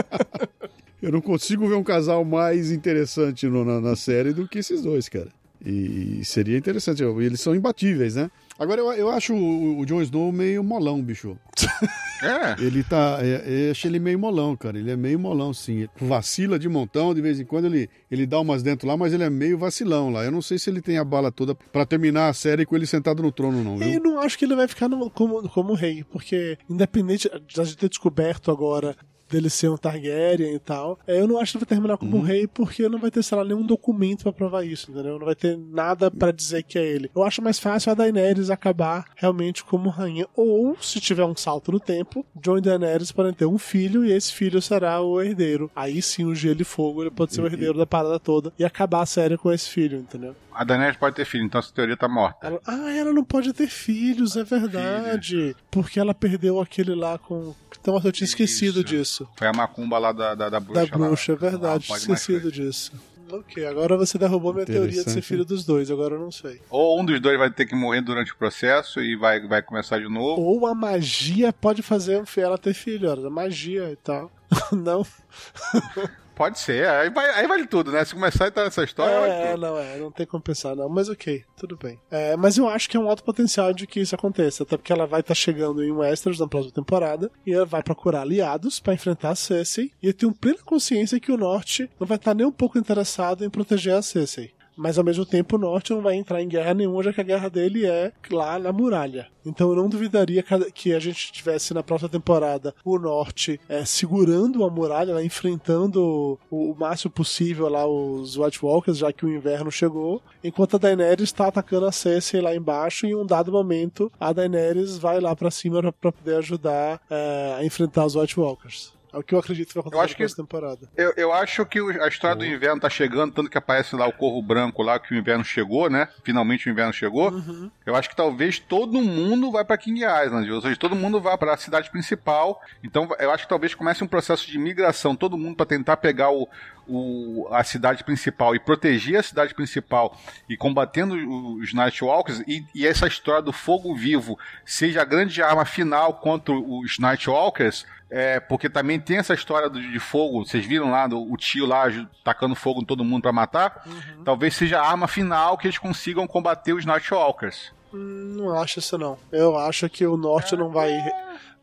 [laughs] eu não consigo ver um casal mais interessante no, na, na série do que esses dois, cara. E seria interessante. Eles são imbatíveis, né? Agora, eu, eu acho o, o Jon Snow meio molão, bicho. [laughs] É? Ele tá. É, eu achei ele meio molão, cara. Ele é meio molão, sim. Ele vacila de montão, de vez em quando ele, ele dá umas dentro lá, mas ele é meio vacilão lá. Eu não sei se ele tem a bala toda para terminar a série com ele sentado no trono, não, viu? Eu não acho que ele vai ficar no, como, como rei, porque independente de a gente ter descoberto agora dele ser um Targaryen e tal. É, eu não acho que vai terminar como Uhum. rei porque não vai ter, sei lá, nenhum documento pra provar isso, entendeu? Não vai ter nada pra dizer que é ele. Eu acho mais fácil a Daenerys acabar realmente como rainha. Ou, se tiver um salto no tempo, Jon e Daenerys podem ter um filho e esse filho será o herdeiro. Aí sim, o Gelo e Fogo ele pode ser o herdeiro da parada toda e acabar a série com esse filho, entendeu? A Daenerys pode ter filho, então essa teoria tá morta. Ela- ah, ela não pode ter filhos, é verdade. Porque ela perdeu aquele lá com. Então eu tinha esquecido Isso. disso. Foi a macumba lá da, da, da bruxa. Da bruxa, é lá. verdade, Não pode mais esquecido disso. Ok, agora você derrubou minha teoria de ser filho dos dois, agora eu não sei. Ou um dos dois vai ter que morrer durante o processo e vai, vai começar de novo. Ou a magia pode fazer ela ter filho, olha, a magia e tal. [laughs] não. [laughs] Pode ser, aí, vai, aí vale tudo, né? Se começar a entrar nessa história, vale É, tudo. não, é, não tem como pensar, não. Mas ok, tudo bem. É, mas eu acho que é um alto potencial de que isso aconteça, até porque ela vai estar chegando em Westeros na próxima temporada e ela vai procurar aliados pra enfrentar a Cersei e eu tenho plena consciência que o Norte não vai estar nem um pouco interessado em proteger a Cersei. Mas ao mesmo tempo o Norte não vai entrar em guerra nenhuma, já que a guerra dele é lá na muralha. Então eu não duvidaria que- a gente tivesse na próxima temporada o Norte é, segurando a muralha, né, enfrentando o, o máximo possível lá os White Walkers, já que o inverno chegou, enquanto a Daenerys está atacando a Cersei lá embaixo e em um dado momento a Daenerys vai lá pra cima pra poder ajudar é, a enfrentar os White Walkers. É o que eu acredito que vai acontecer Eu acho na que- temporada. Eu, eu acho que a história do inverno tá chegando, tanto que aparece lá o corvo branco lá, que o inverno chegou, né? Finalmente o inverno chegou. Uhum. Eu acho que talvez todo mundo vai pra King Island, ou seja, todo mundo vai pra cidade principal. Então eu acho que talvez comece um processo de migração, todo mundo pra tentar pegar o, o- a cidade principal e proteger a cidade principal e combatendo os Nightwalkers e, e essa história do fogo vivo seja a grande arma final contra os Nightwalkers. É, porque também tem essa história do- de fogo. Vocês viram lá do- o tio lá tacando fogo em todo mundo pra matar? Talvez seja a arma final que eles consigam combater os Nightwalkers. Hum, Não acho isso não. Eu acho que o Norte não vai,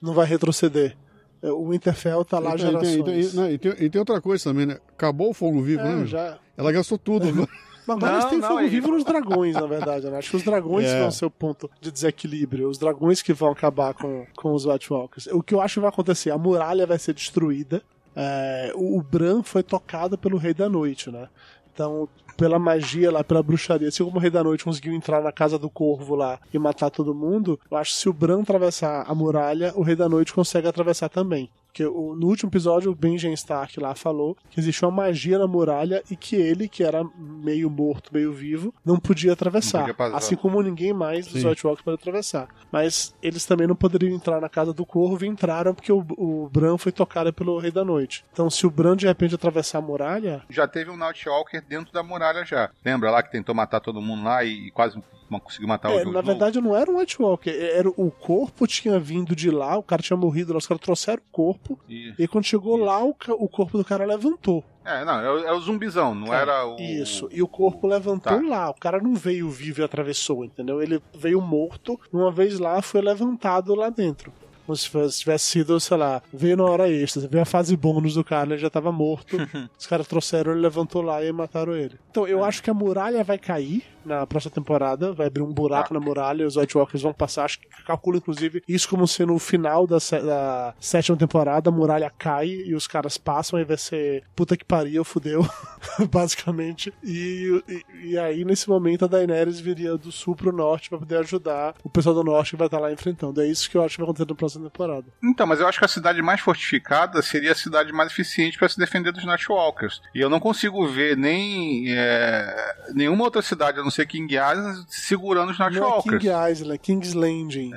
não vai retroceder. É, O Winterfell tá lá E tem- e tem- e gerações. e, tem, e tem outra coisa também, né? Acabou o fogo vivo, É, né? já. Ela gastou tudo [laughs] Mas eles têm não, fogo aí- vivo nos dragões, na verdade. né? Acho que os dragões É. vão ser o ponto de desequilíbrio. Os dragões que vão acabar com, com os White Walkers. O que eu acho que vai acontecer? A muralha vai ser destruída. É, o o Bran foi tocado pelo Rei da Noite, né? Então, pela magia lá, pela bruxaria, assim como o Rei da Noite conseguiu entrar na casa do Corvo lá e matar todo mundo, eu acho que se o Bran atravessar a muralha, o Rei da Noite consegue atravessar também. Porque o- no último episódio, o Benjen Stark lá falou que existia uma magia na muralha e que ele, que era meio morto, meio vivo, não podia atravessar. Não podia assim como ninguém mais dos. White Walkers pode atravessar. Mas eles também não poderiam entrar na casa do Corvo e entraram porque o, o Bran foi tocado pelo Rei da Noite. Então, se o Bran de repente atravessar a muralha, Já teve um Nightwalker dentro da muralha já. Lembra lá que tentou matar todo mundo lá e quase não conseguiu matar o É, Jon na verdade não era um White Walker, era o corpo tinha vindo de lá, o cara tinha morrido lá, os caras trouxeram o corpo, E- e quando chegou lá, o, o corpo do cara levantou. É, não, é o, é o zumbizão, não era o. Isso, e o corpo levantou Tá. lá, o cara não veio vivo e atravessou, entendeu? Ele veio morto, uma vez lá, foi levantado lá dentro. Como se tivesse sido, sei lá, veio na hora extra, veio a fase bônus do cara, ele já tava morto, [laughs] os caras trouxeram, ele levantou lá e mataram ele. Então, eu acho que a muralha vai cair na próxima temporada, vai abrir um buraco Ah. na muralha, os White Walkers vão passar, acho que calculo inclusive isso como sendo o final da, da sétima temporada, a muralha cai e os caras passam e vai ser puta que pariu, fudeu, [laughs] basicamente. E, e, e aí, nesse momento, a Daenerys viria do sul pro norte pra poder ajudar o pessoal do norte que vai estar lá enfrentando. É isso que eu acho que vai acontecer na próxima temporada. Então, mas eu acho que a cidade mais fortificada seria a cidade mais eficiente para se defender dos Nightwalkers. E eu não consigo ver nem é, nenhuma outra cidade, a não ser King Island, segurando os Não é Nightwalkers. King Island, é King's Landing.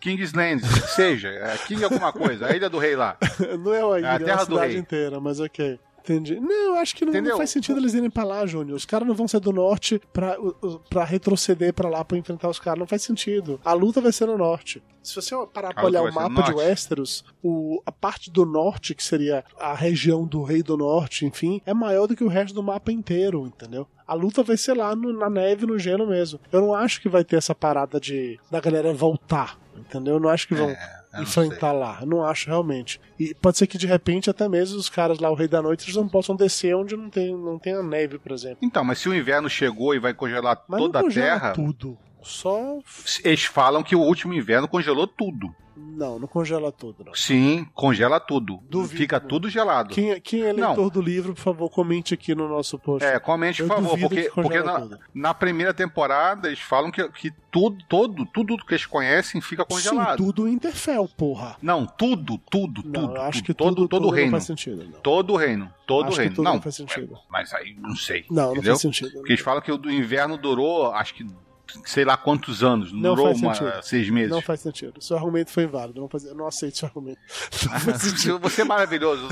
King's Land, que seja, é, King alguma coisa, a Ilha do Rei lá. [laughs] Não é a ilha, a é a terra do cidade rei. inteira, mas ok. Entendi. Não, acho que não, não faz sentido eles irem pra lá, Júnior. Os caras não vão ser do norte pra, pra retroceder pra lá pra enfrentar os caras. Não faz sentido. A luta vai ser no norte. Se você parar pra A olhar o mapa de. Westeros, o, a parte do norte, que seria a região do Rei do Norte, enfim, é maior do que o resto do mapa inteiro, entendeu? A luta vai ser lá no- na neve, no gelo mesmo. Eu não acho que vai ter essa parada de da galera voltar, entendeu? Eu não acho que vão É, enfrentar lá. Eu não acho realmente. E pode ser que de repente até mesmo os caras lá, o Rei da Noite, eles não possam descer onde não tem, não tem a neve, por exemplo. Então, mas se o inverno chegou e vai congelar Mas toda a Terra. tudo. Só. Eles falam que o último inverno congelou tudo. Não, não congela tudo, não. Sim, congela tudo. Duvido, Fica não. tudo gelado. Quem, é- quem é Não. leitor do livro, por favor, comente aqui no nosso post. É, comente, por favor, porque, porque na, na primeira temporada eles falam que, que tudo, todo, tudo que eles conhecem fica Sim, congelado. tudo Interfell, porra. Não, tudo, tudo, Não, tudo. acho tudo, que todo, tudo, todo tudo reino. não faz sentido. Não. Todo o reino. Todo Acho reino. não, não faz sentido. Mas aí não sei. Não, não entendeu? faz sentido. Porque eles falam que o do inverno durou, acho que sei lá quantos anos. Não durou faz uma- sentido. seis meses. Não faz sentido. Seu argumento foi inválido. Não faz... Eu não aceito seu argumento. [laughs] Não faz sentido. Você é maravilhoso.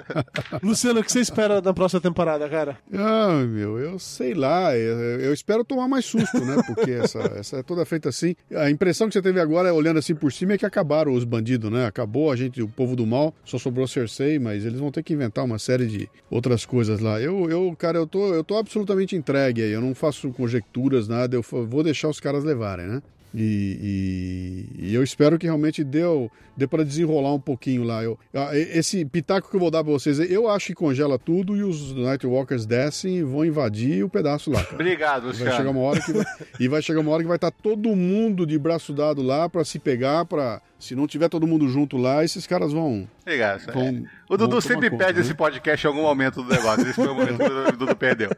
[laughs] Luciano, o que você espera da próxima temporada, cara? Ah, meu, eu sei lá. Eu, eu espero tomar mais susto, né? Porque essa, [laughs] essa é toda feita assim. A impressão que você teve agora, olhando assim por cima, é que acabaram os bandidos, né? Acabou a gente, o povo do mal, só sobrou Cersei, mas eles vão ter que inventar uma série de outras coisas lá. Eu, eu cara, eu tô, eu tô absolutamente entregue aí. Eu não faço conjecturas, nada. Eu fa- vou deixar os caras levarem, né? E, e- e eu espero que realmente deu, dê para desenrolar um pouquinho lá. Eu, esse pitaco que eu vou dar para vocês, eu acho que congela tudo e os Nightwalkers descem e vão invadir o pedaço lá. cara. Obrigado, Vai chegar Luciano. uma hora que vai, [laughs] e vai chegar uma hora que vai estar todo mundo de braço dado lá para se pegar, para se não tiver todo mundo junto lá, esses caras vão. Obrigado. vão É. O Dudu sempre conta, perde né? esse podcast em algum momento do negócio. Esse foi o momento que o Dudu perdeu.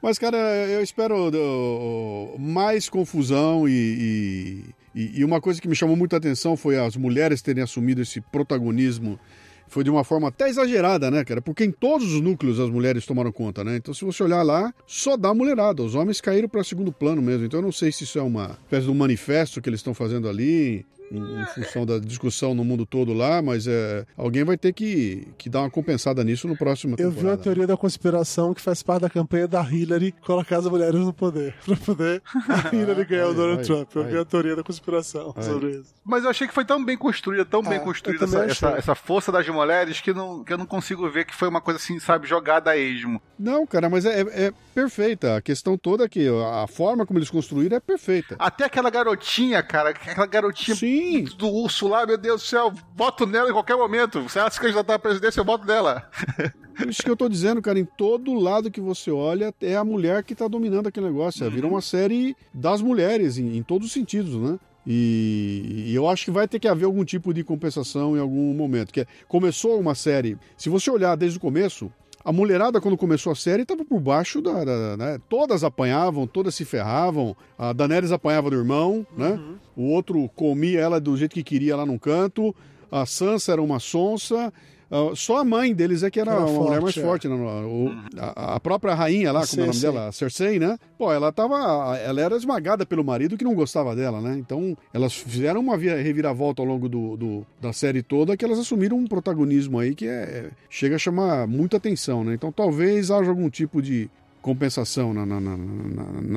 Mas, cara, eu espero do- mais confusão e, e, e uma coisa que me chamou muita atenção foi as mulheres terem assumido esse protagonismo. Foi de uma forma até exagerada, né, cara? Porque em todos os núcleos as mulheres tomaram conta, né? Então, se você olhar lá, só dá mulherada. Os homens caíram para segundo plano mesmo. Então, eu não sei se isso é uma espécie de um manifesto que eles estão fazendo ali, em, função da discussão no mundo todo lá, mas é, alguém vai ter que, que dar uma compensada nisso no próximo Eu vi uma teoria da conspiração que faz parte da campanha da Hillary colocar as mulheres no poder. [laughs] Pra poder a [laughs] Hillary ganhar o Donald Trump. Eu vi a teoria da conspiração sobre isso. Mas eu achei que foi tão bem construída, tão bem Ah, construída essa, essa, essa força das mulheres que, não, que eu não consigo ver que foi uma coisa assim, sabe, jogada a esmo. Não, cara, mas é, é- é perfeita. A questão toda é que a forma como eles construíram é perfeita. Até aquela garotinha, cara, aquela garotinha Sim, do urso lá, meu Deus do céu, voto nela em qualquer momento. Se ela se candidatar à presidência, eu voto nela. por isso que eu tô dizendo, cara, em todo lado que você olha, é a mulher que tá dominando aquele negócio. Vira uma série das mulheres, em, em todos os sentidos, né? E, e eu acho que vai ter que haver algum tipo de compensação em algum momento. Que é- começou uma série. Se você olhar desde o começo, a mulherada, quando começou a série, estava por baixo da. da- né? Todas apanhavam, todas se ferravam. A Daenerys apanhava do irmão, né? O outro comia ela do jeito que queria lá num canto. A Sansa era uma sonsa. Ah, só a mãe deles é que era, Era uma mulher mais forte, é. forte. Né? O- a, a própria rainha lá, como é o nome Cersei. dela? A Cersei, né? Pô, ela tava. Ela era esmagada pelo marido que não gostava dela, né? Então, elas fizeram uma via- reviravolta ao longo do, do- da série toda que elas assumiram um protagonismo aí que é, chega a chamar muita atenção, né? Então, talvez haja algum tipo de compensação na, na, na,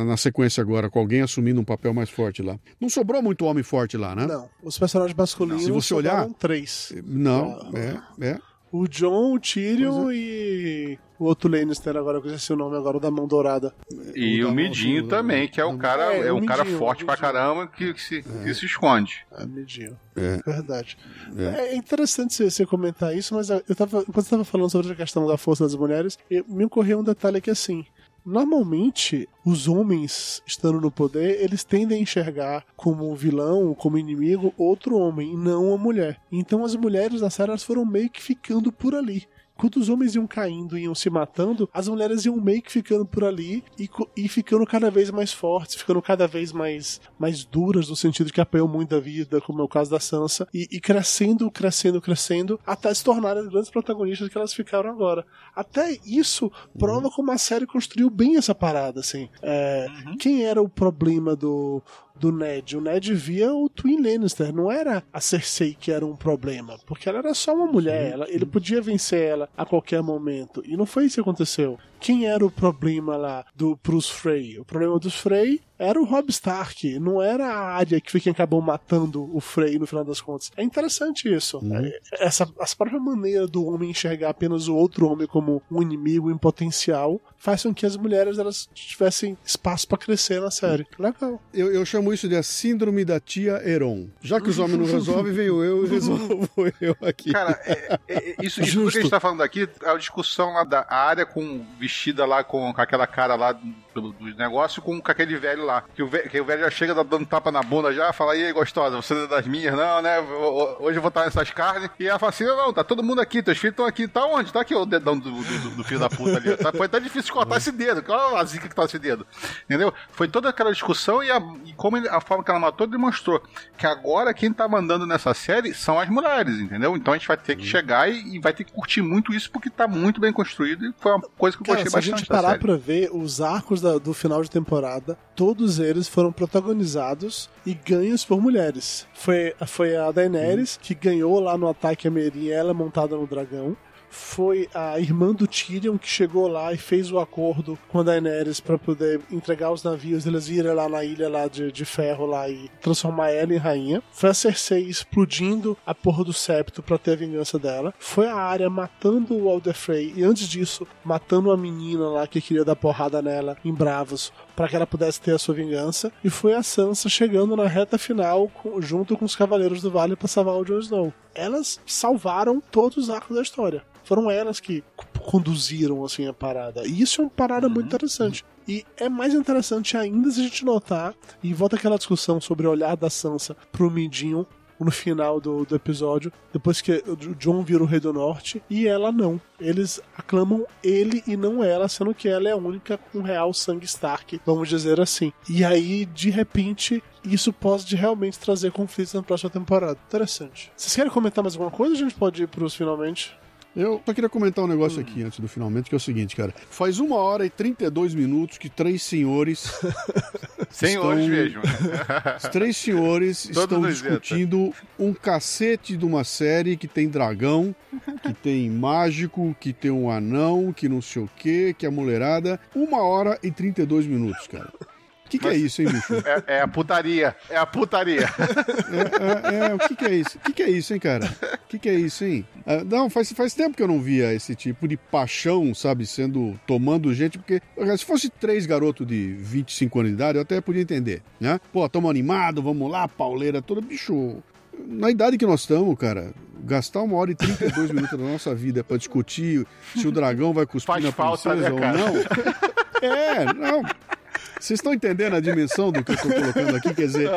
na- sequência agora, com alguém assumindo um papel mais forte lá. Não sobrou muito homem forte lá, né? Não, os personagens masculinos Se você olhar- três. Não, Ah. é, é. O John, o Tyrion Pois e o outro Lannister agora, que eu esqueci o nome agora, o da mão dourada. E O o Midinho o- também, que é o cara, É, é, o um cara Midinho, forte o pra Midinho. caramba que, que se, que se esconde. Ah, medinho. É. Verdade. É. É, interessante você, você comentar isso, mas eu tava, enquanto você tava falando sobre a questão da força das mulheres, eu- me ocorreu um detalhe que assim. Normalmente, os homens estando no poder, eles tendem a enxergar como vilão, como inimigo, outro homem, não a mulher. Então as mulheres da série foram meio que ficando por ali. Enquanto os homens iam caindo e iam se matando, as mulheres iam meio que ficando por ali e, e ficando cada vez mais fortes, ficando cada vez mais, mais duras, no sentido que apanham muito da vida, como é o caso da Sansa, e, e crescendo, crescendo, crescendo, até se tornarem as grandes protagonistas que elas ficaram agora. Até isso prova como a série construiu bem essa parada, assim. É, Quem era o problema do, do Ned? O Ned via o Twin Lannister, não era a Cersei que era um problema, porque ela era só uma mulher, ela- ele podia vencer ela a qualquer momento, e não foi isso que aconteceu. Quem era o problema lá do pros Frey? O problema dos Frey era o Robb Stark, não era a Arya que foi quem acabou matando o Frey no final das contas. É interessante isso. É, Essa, essa própria maneira do homem enxergar apenas o outro homem como um inimigo em potencial faz com que as mulheres elas tivessem espaço pra crescer na série. Legal. Eu, eu chamo isso de a síndrome da tia Heron. Já que os homens não resolvem, venho eu e [laughs] resolvo eu aqui. Cara, é- é- é- isso, isso que a gente tá falando aqui é a discussão lá da área com vestida lá com, com aquela cara lá do, do negócio com, com aquele velho lá. Que o, velho, que o velho já chega dando tapa na bunda já, fala, e aí, gostosa, você é das minhas, não, né? Hoje eu vou estar nessas carnes. E ela fala assim: não, tá todo mundo aqui, teus filhos estão aqui. Tá onde? Tá aqui o dedão do, do, do filho da puta ali. Tá, foi até difícil cortar esse dedo. Olha a zica que tá esse dedo. Entendeu? Foi toda aquela discussão e, a, e como ele, a forma que ela matou demonstrou que agora quem tá mandando nessa série são as mulheres, entendeu? Então a gente vai ter que chegar e, e vai ter que curtir muito isso porque tá muito bem construído e foi uma coisa que eu Cara, gostei se a bastante. gente parar pra ver os arcos da- do final de temporada, todos eles foram protagonizados e ganhos por mulheres. Foi, foi a Daenerys que ganhou lá no ataque a Meereen, ela montada no dragão. Foi a irmã do Tyrion que chegou lá e fez o acordo com a Daenerys pra poder entregar os navios, eles irem lá na ilha lá de, de ferro lá e transformar ela em rainha. Foi a Cersei explodindo a porra do septo pra ter a vingança dela. Foi a Arya matando o Walder Frey e antes disso matando a menina lá que queria dar porrada nela em Bravos para que ela pudesse ter a sua vingança. E foi a Sansa chegando na reta final com- junto com os Cavaleiros do Vale para salvar o Jon Snow. Elas salvaram todos os arcos da história. Foram elas que conduziram assim a parada. E isso é uma parada muito interessante. E é mais interessante ainda se a gente notar, e volta aquela discussão sobre o olhar da Sansa pro Mindinho no final do, do episódio, depois que o John vira o Rei do Norte, e ela não. Eles aclamam ele e não ela, sendo que ela é a única com real sangue Stark, vamos dizer assim. E aí, de repente, isso pode realmente trazer conflitos na próxima temporada. Interessante. Vocês querem comentar mais alguma coisa a gente pode ir pros finalmente? Eu só queria comentar um negócio aqui antes do finalmente, que é o seguinte, cara. Faz uma hora e 32 minutos que três senhores. [laughs] Senhores estão- mesmo. [laughs] Os três senhores estão os discutindo um cacete de uma série que tem dragão, que tem mágico, que tem um anão, que não sei o quê, que é mulherada. Uma hora e 32 minutos, cara. O que, que é isso, hein, bicho? É, é a putaria. É a putaria. É, é, é, o que, que é isso? O que, que é isso, hein, cara? O que, é isso, hein? Ah, não, faz, faz tempo que eu não via esse tipo de paixão, sabe, sendo. tomando gente, porque se fosse três garotos de 25 anos de idade, eu até podia entender, né? Pô, tamo animado, vamos lá, pauleira toda, bicho. Na idade que nós estamos, cara, gastar uma hora e 32 minutos da nossa vida pra discutir se o dragão vai cuspir Faz na falta, princesa né, ou não. É, não. Vocês estão entendendo a dimensão do que eu tô colocando aqui? Quer dizer,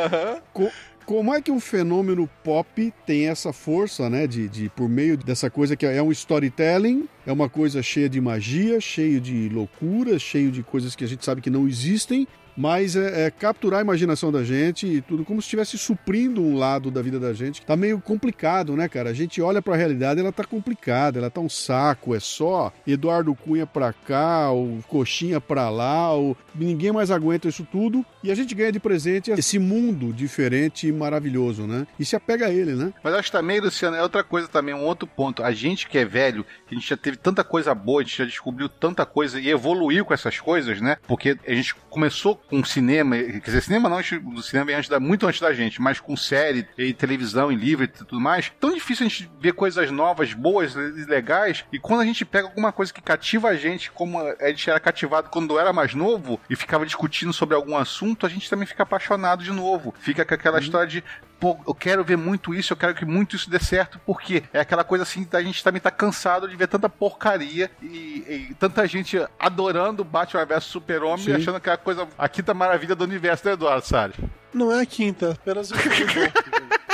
co- como é que um fenômeno pop tem essa força, né? De, de por meio dessa coisa que é um storytelling, é uma coisa cheia de magia, cheio de loucura, cheio de coisas que a gente sabe que não existem. Mas é, é capturar a imaginação da gente e tudo como se estivesse suprindo um lado da vida da gente. Tá meio complicado, né, cara? A gente olha pra realidade, ela tá complicada, ela tá um saco. É só Eduardo Cunha pra cá, o Coxinha pra lá, o... ninguém mais aguenta isso tudo. E a gente ganha de presente esse mundo diferente e maravilhoso, né? E se apega a ele, né? Mas acho também, Luciano, é outra coisa também, um outro ponto. A gente que é velho, que a gente já teve tanta coisa boa, a gente já descobriu tanta coisa e evoluiu com essas coisas, né? Porque a gente começou com cinema, quer dizer, cinema não, o cinema vem antes da, muito antes da gente, mas com série e televisão e livro e tudo mais. Tão difícil a gente ver coisas novas, boas e legais, e quando a gente pega alguma coisa que cativa a gente, como a gente era cativado quando era mais novo e ficava discutindo sobre algum assunto, a gente também fica apaixonado de novo. Fica com aquela história de pô, eu quero ver muito isso, eu quero que muito isso dê certo, porque é aquela coisa assim da gente também tá cansado de ver tanta porcaria e, e tanta gente adorando Batman vs Super-Homem e achando que é a coisa, a quinta maravilha do universo, né, Eduardo Salles? Não é a quinta, apenas o.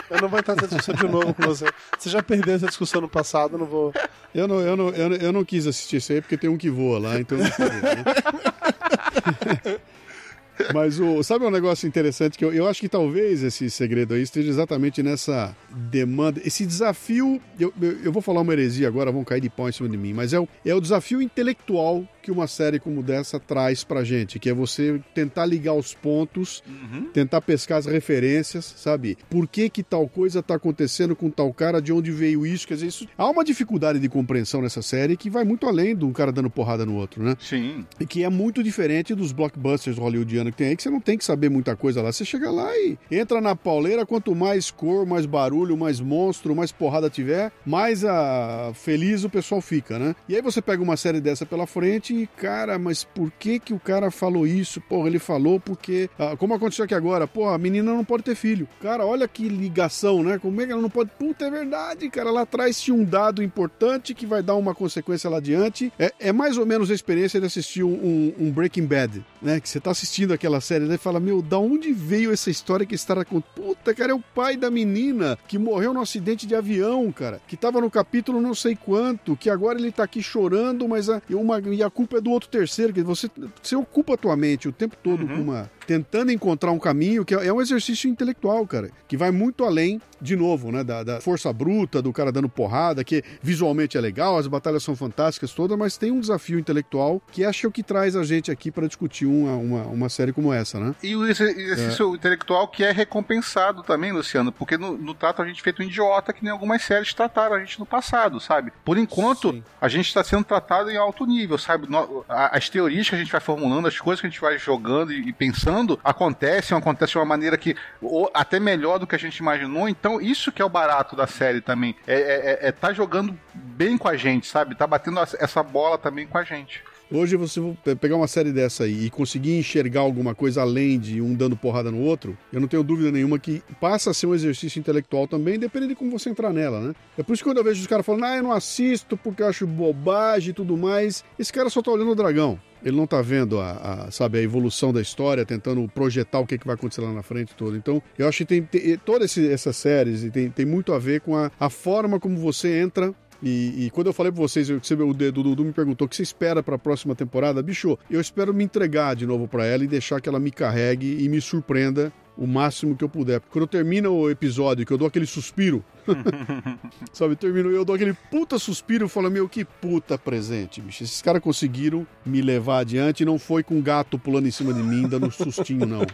Eu não vou entrar nessa discussão de novo com você. Você já perdeu essa discussão no passado, não vou. Eu não, eu não, eu não, eu não quis assistir isso aí porque tem um que voa lá, então Mas o, sabe um negócio interessante que eu, eu acho que talvez esse segredo aí esteja exatamente nessa demanda, esse desafio. Eu, eu, eu vou falar uma heresia agora, vão cair de pau em cima de mim, mas é o, é o desafio intelectual que uma série como dessa traz pra gente, que é você tentar ligar os pontos, tentar pescar as referências, sabe? Por que que tal coisa tá acontecendo com tal cara, de onde veio isso? Quer dizer, isso, há uma dificuldade de compreensão nessa série que vai muito além de um cara dando porrada no outro, né? Sim. E que é muito diferente dos blockbusters hollywoodianos que tem aí, que você não tem que saber muita coisa lá. Você chega lá e entra na pauleira, quanto mais cor, mais barulho, mais monstro, mais porrada tiver, mais a... feliz o pessoal fica, né? E aí você pega uma série dessa pela frente e, cara, mas por que que o cara falou isso? Porra, ele falou porque... ah, como aconteceu aqui agora, pô, a menina não pode ter filho. Cara, olha que ligação, né? Como é que ela não pode... Puta, é verdade, cara. Lá atrás tinha um dado importante que vai dar uma consequência lá adiante. É, é mais ou menos a experiência de assistir um, um- um Breaking Bad, né? Que você tá assistindo aquela série, né? Fala, meu, da onde veio essa história que esse cara conta? Puta, cara, é o pai da menina que morreu num acidente de avião, cara. Que tava no capítulo não sei quanto, que agora ele tá aqui chorando, mas a, uma, e a culpa é do outro terceiro. Que você, você ocupa a tua mente o tempo todo Uhum. com uma. Tentando encontrar um caminho que é é um exercício intelectual, cara. Que vai muito além, de novo, né? Da, da força bruta, do cara dando porrada, que visualmente é legal, as batalhas são fantásticas todas, mas tem um desafio intelectual que acho que é o que traz a gente aqui para discutir uma, uma, uma série como essa, né? E o exer- exercício intelectual que é recompensado também, Luciano, porque no, no trato a gente feito um idiota que nem algumas séries trataram a gente no passado, sabe? Por enquanto, Sim. a gente está sendo tratado em alto nível, sabe? As teorias que a gente vai formulando, as coisas que a gente vai jogando e, e pensando, acontecem, acontecem de uma maneira que ou até melhor do que a gente imaginou. Então, isso que é o barato da série também. É, é, é- é tá jogando bem com a gente, sabe? Tá batendo essa bola também com a gente. Hoje você pe- pegar uma série dessa aí e conseguir enxergar alguma coisa além de um dando porrada no outro, eu não tenho dúvida nenhuma que passa a ser um exercício intelectual também, dependendo de como você entrar nela, né? É por isso que quando eu vejo os caras falando, ah, eu não assisto porque eu acho bobagem e tudo mais, esse cara só tá olhando o dragão. Ele não tá vendo a, a, sabe, a evolução da história, tentando projetar o que, que vai acontecer lá na frente todo. Então, eu acho que tem, tem todas essas séries tem, tem muito a ver com a, a forma como você entra e, e quando eu falei pra vocês, eu- o Dudu me perguntou o que você espera pra próxima temporada, bicho, eu espero me entregar de novo pra ela e deixar que ela me carregue e me surpreenda o máximo que eu puder. Porque quando termina o episódio, que eu dou aquele suspiro, [laughs] sabe, termino eu dou aquele puta suspiro e falo, meu, que puta presente, bicho. Esses caras conseguiram me levar adiante e não foi com um gato pulando em cima de mim, dando um sustinho, não.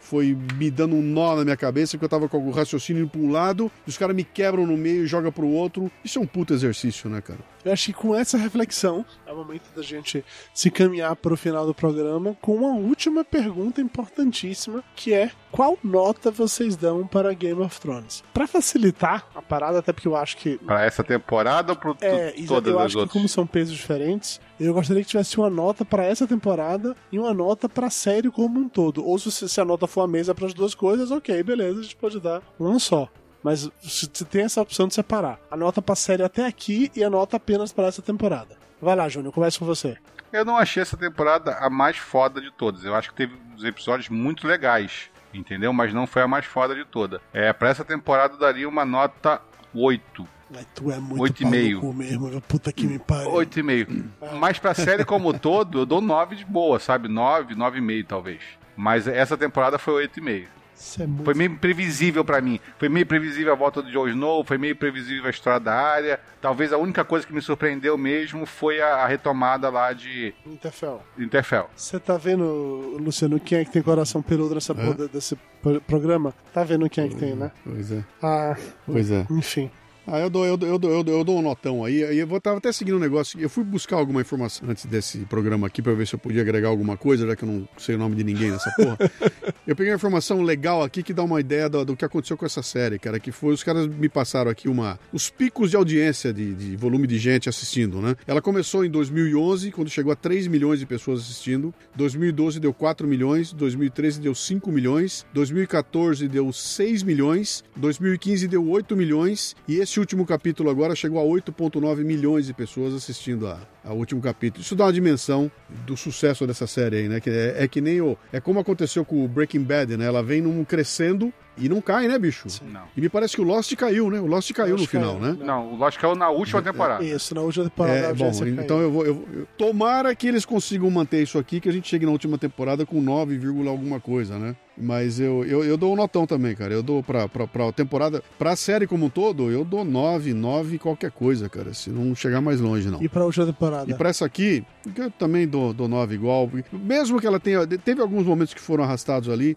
Foi me dando um nó na minha cabeça, porque eu tava com o raciocínio indo pra um lado, e os caras me quebram no meio e jogam pro outro. Isso é um puta exercício, né, cara? Eu acho que com essa reflexão é o momento da gente se caminhar para o final do programa com uma última pergunta importantíssima, que é qual nota vocês dão para Game of Thrones? Para facilitar a parada, até porque eu acho que Pra essa temporada ou pro é, todas eu as acho que outras? como são pesos diferentes, eu gostaria que tivesse uma nota para essa temporada e uma nota para a série como um todo. Ou se, se a nota for a mesa para as duas coisas, ok, beleza, a gente pode dar uma só. Mas se se tem essa opção de separar a nota pra série até aqui e a nota apenas para essa temporada. Vai lá, Júnior, começa com você. Eu não achei essa temporada a mais foda de todas. Eu acho que teve uns episódios muito legais, entendeu? Mas não foi a mais foda de toda. É, pra essa temporada eu daria uma nota 8. Ai, tu é muito Oito e pau mesmo, meu. puta que me pariu. 8,5. Mas pra série como todo, eu dou 9 de boa, sabe? 9, 9,5 talvez. Mas essa temporada foi 8,5. Isso é muito... Foi meio previsível pra mim. Foi meio previsível a volta do Jon Snow, foi meio previsível a história da área. Talvez a única coisa que me surpreendeu mesmo foi a, a retomada lá de Interfell. Interfell. Você tá vendo, Luciano, quem é que tem coração peludo nessa porra desse pro- programa? Tá vendo quem é que tem, né? Pois é. Ah, Pois é. enfim. Ah, eu dou, eu, dou, eu, dou, eu, dou, eu dou um notão aí. eu vou- tava até seguindo um negócio. Eu fui buscar alguma informação antes desse programa aqui pra ver se eu podia agregar alguma coisa, já que eu não sei o nome de ninguém nessa porra. [laughs] eu peguei uma informação legal aqui que dá uma ideia do, do que aconteceu com essa série, cara. Que foi, os caras me passaram aqui uma, os picos de audiência de, de volume de gente assistindo, né? Ela começou em 2011, quando chegou a 3 milhões de pessoas assistindo. 2012 deu 4 milhões. 2013 deu 5 milhões. 2014 deu 6 milhões. 2015 deu 8 milhões. E esse último capítulo agora chegou a 8,9 milhões de pessoas assistindo a, ao último capítulo. Isso dá uma dimensão do sucesso dessa série aí, né? Que é, é que nem o. É como aconteceu com o Breaking Bad, né? Ela vem num crescendo e não cai, né, bicho? Não. E me parece que o Lost caiu, né? O Lost caiu Lost no final, caiu. né? Não, o Lost caiu na última temporada. Isso, na última temporada a É, bom, então eu vou, eu vou- Tomara que eles consigam manter isso aqui, que a gente chegue na última temporada com 9, vírgula alguma coisa, né? Mas eu, eu, eu dou um notão também, cara. Eu dou pra, pra, pra temporada. Pra série como um todo, eu dou 9, 9 qualquer coisa, cara. Se não chegar mais longe, não. E pra última temporada? E pra essa aqui, eu também dou, dou 9 igual. Mesmo que ela tenha. Teve alguns momentos que foram arrastados ali.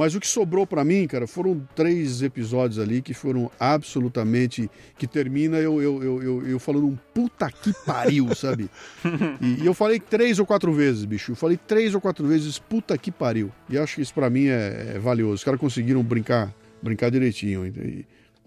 Mas o que sobrou pra mim, cara, foram três episódios ali que foram absolutamente. que termina eu, eu, eu, eu, eu falando um puta que pariu, [laughs] sabe? E, e eu falei três ou quatro vezes, bicho. Eu falei três ou quatro vezes, puta que pariu. E acho que isso pra mim é, é valioso. Os caras conseguiram brincar, brincar direitinho. E-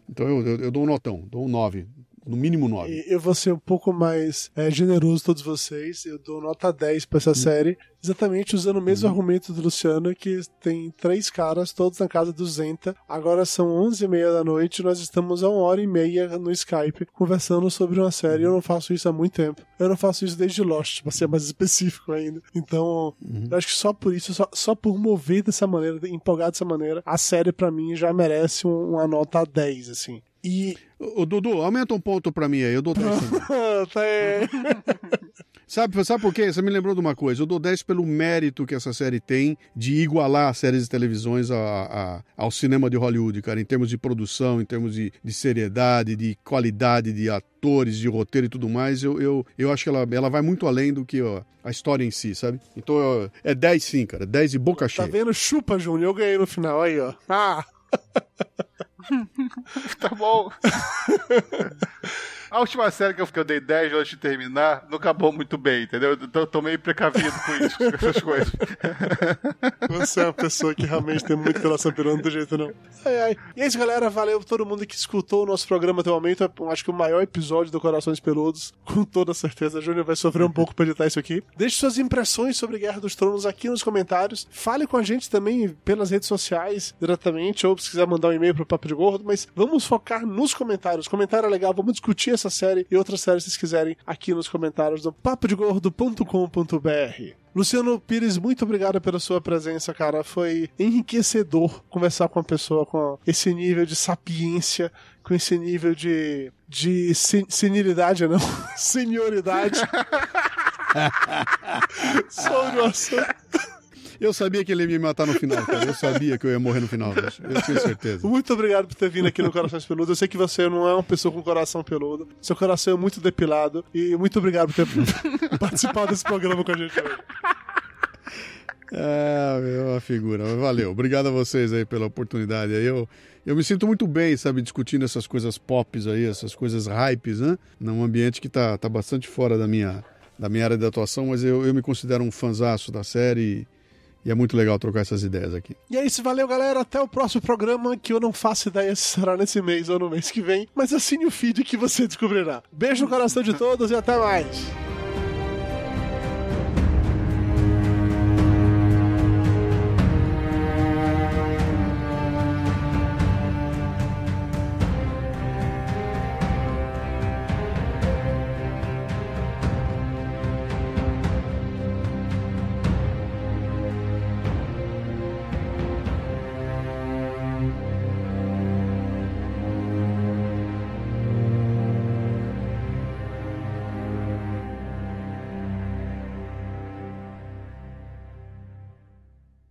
Então eu, eu, eu dou um notão, dou um 9. No mínimo 9. E Eu vou ser um pouco mais é, generoso todos vocês. Eu dou nota 10 pra essa Hum. série, exatamente usando o mesmo argumento do Luciano, que tem três caras, todos na casa do Zenta. Agora são 11 e meia da noite, nós estamos a uma hora e meia no Skype conversando sobre uma série. Eu não faço isso há muito tempo. Eu não faço isso desde Lost, pra ser mais [laughs] específico ainda. Então, eu acho que só por isso, só, só por mover dessa maneira, empolgar dessa maneira, a série pra mim já merece um- uma nota 10, assim. E. Ô, Dudu, aumenta um ponto pra mim aí, eu dou 10 também. [laughs] tá aí. [laughs] Sabe, sabe por quê? Você me lembrou de uma coisa. Eu dou 10 pelo mérito que essa série tem de igualar as séries de televisões a- a- ao cinema de Hollywood, cara, em termos de produção, em termos de, de seriedade, de qualidade de atores, de roteiro e tudo mais. Eu, eu, eu acho que ela, ela vai muito além do que ó, a história em si, sabe? Então eu- é 10 sim, cara. 10 de boca Tá cheia. vendo? Chupa, Júnior. Eu ganhei no final aí, ó. Ah! [laughs] Tá bom. [laughs] A última série que eu, que eu dei 10 antes de terminar não acabou muito bem, entendeu? Então eu tô meio precavido com isso, com essas coisas. [laughs] Você é uma pessoa que realmente tem muito coração não tem jeito não. Ai, ai. E é isso, galera. Valeu todo mundo que escutou o nosso programa até o momento. É, acho que o maior episódio do Corações Peludos. Com toda certeza. Júnior vai sofrer um pouco pra editar isso aqui. Deixe suas impressões sobre Guerra dos Tronos aqui nos comentários. Fale com a gente também pelas redes sociais diretamente, ou se quiser mandar um e-mail pro Papo de Gordo. Mas vamos focar nos comentários. Comentário é legal. Vamos discutir essa série e outras séries se vocês quiserem aqui nos comentários do papodegordo.com.br. Luciano Pires, muito obrigado pela sua presença, cara. Foi enriquecedor conversar com uma pessoa com esse nível de sapiência, com esse nível de. de sen- senilidade, não? [laughs] Senioridade. Sobre o assunto. Eu sabia que ele ia me matar no final, cara. Eu sabia que eu ia morrer no final, bicho. Eu tinha certeza. Muito obrigado por ter vindo aqui no Corações Peludos. Eu sei que você não é uma pessoa com coração peludo. Seu coração é muito depilado. E muito obrigado por ter [laughs] participado desse programa com a gente hoje. É, meu, uma figura. Valeu. Obrigado a vocês aí pela oportunidade. Eu, eu me sinto muito bem, sabe, discutindo essas coisas pops aí, essas coisas hypes, né? Num ambiente que tá, tá bastante fora da minha, da minha área de atuação, mas eu, eu me considero um fanzaço da série e é muito legal trocar essas ideias aqui. E é isso, valeu galera. Até o próximo programa, que eu não faço ideia se será nesse mês ou no mês que vem. Mas assine o feed que você descobrirá. Beijo no coração de todos e até mais.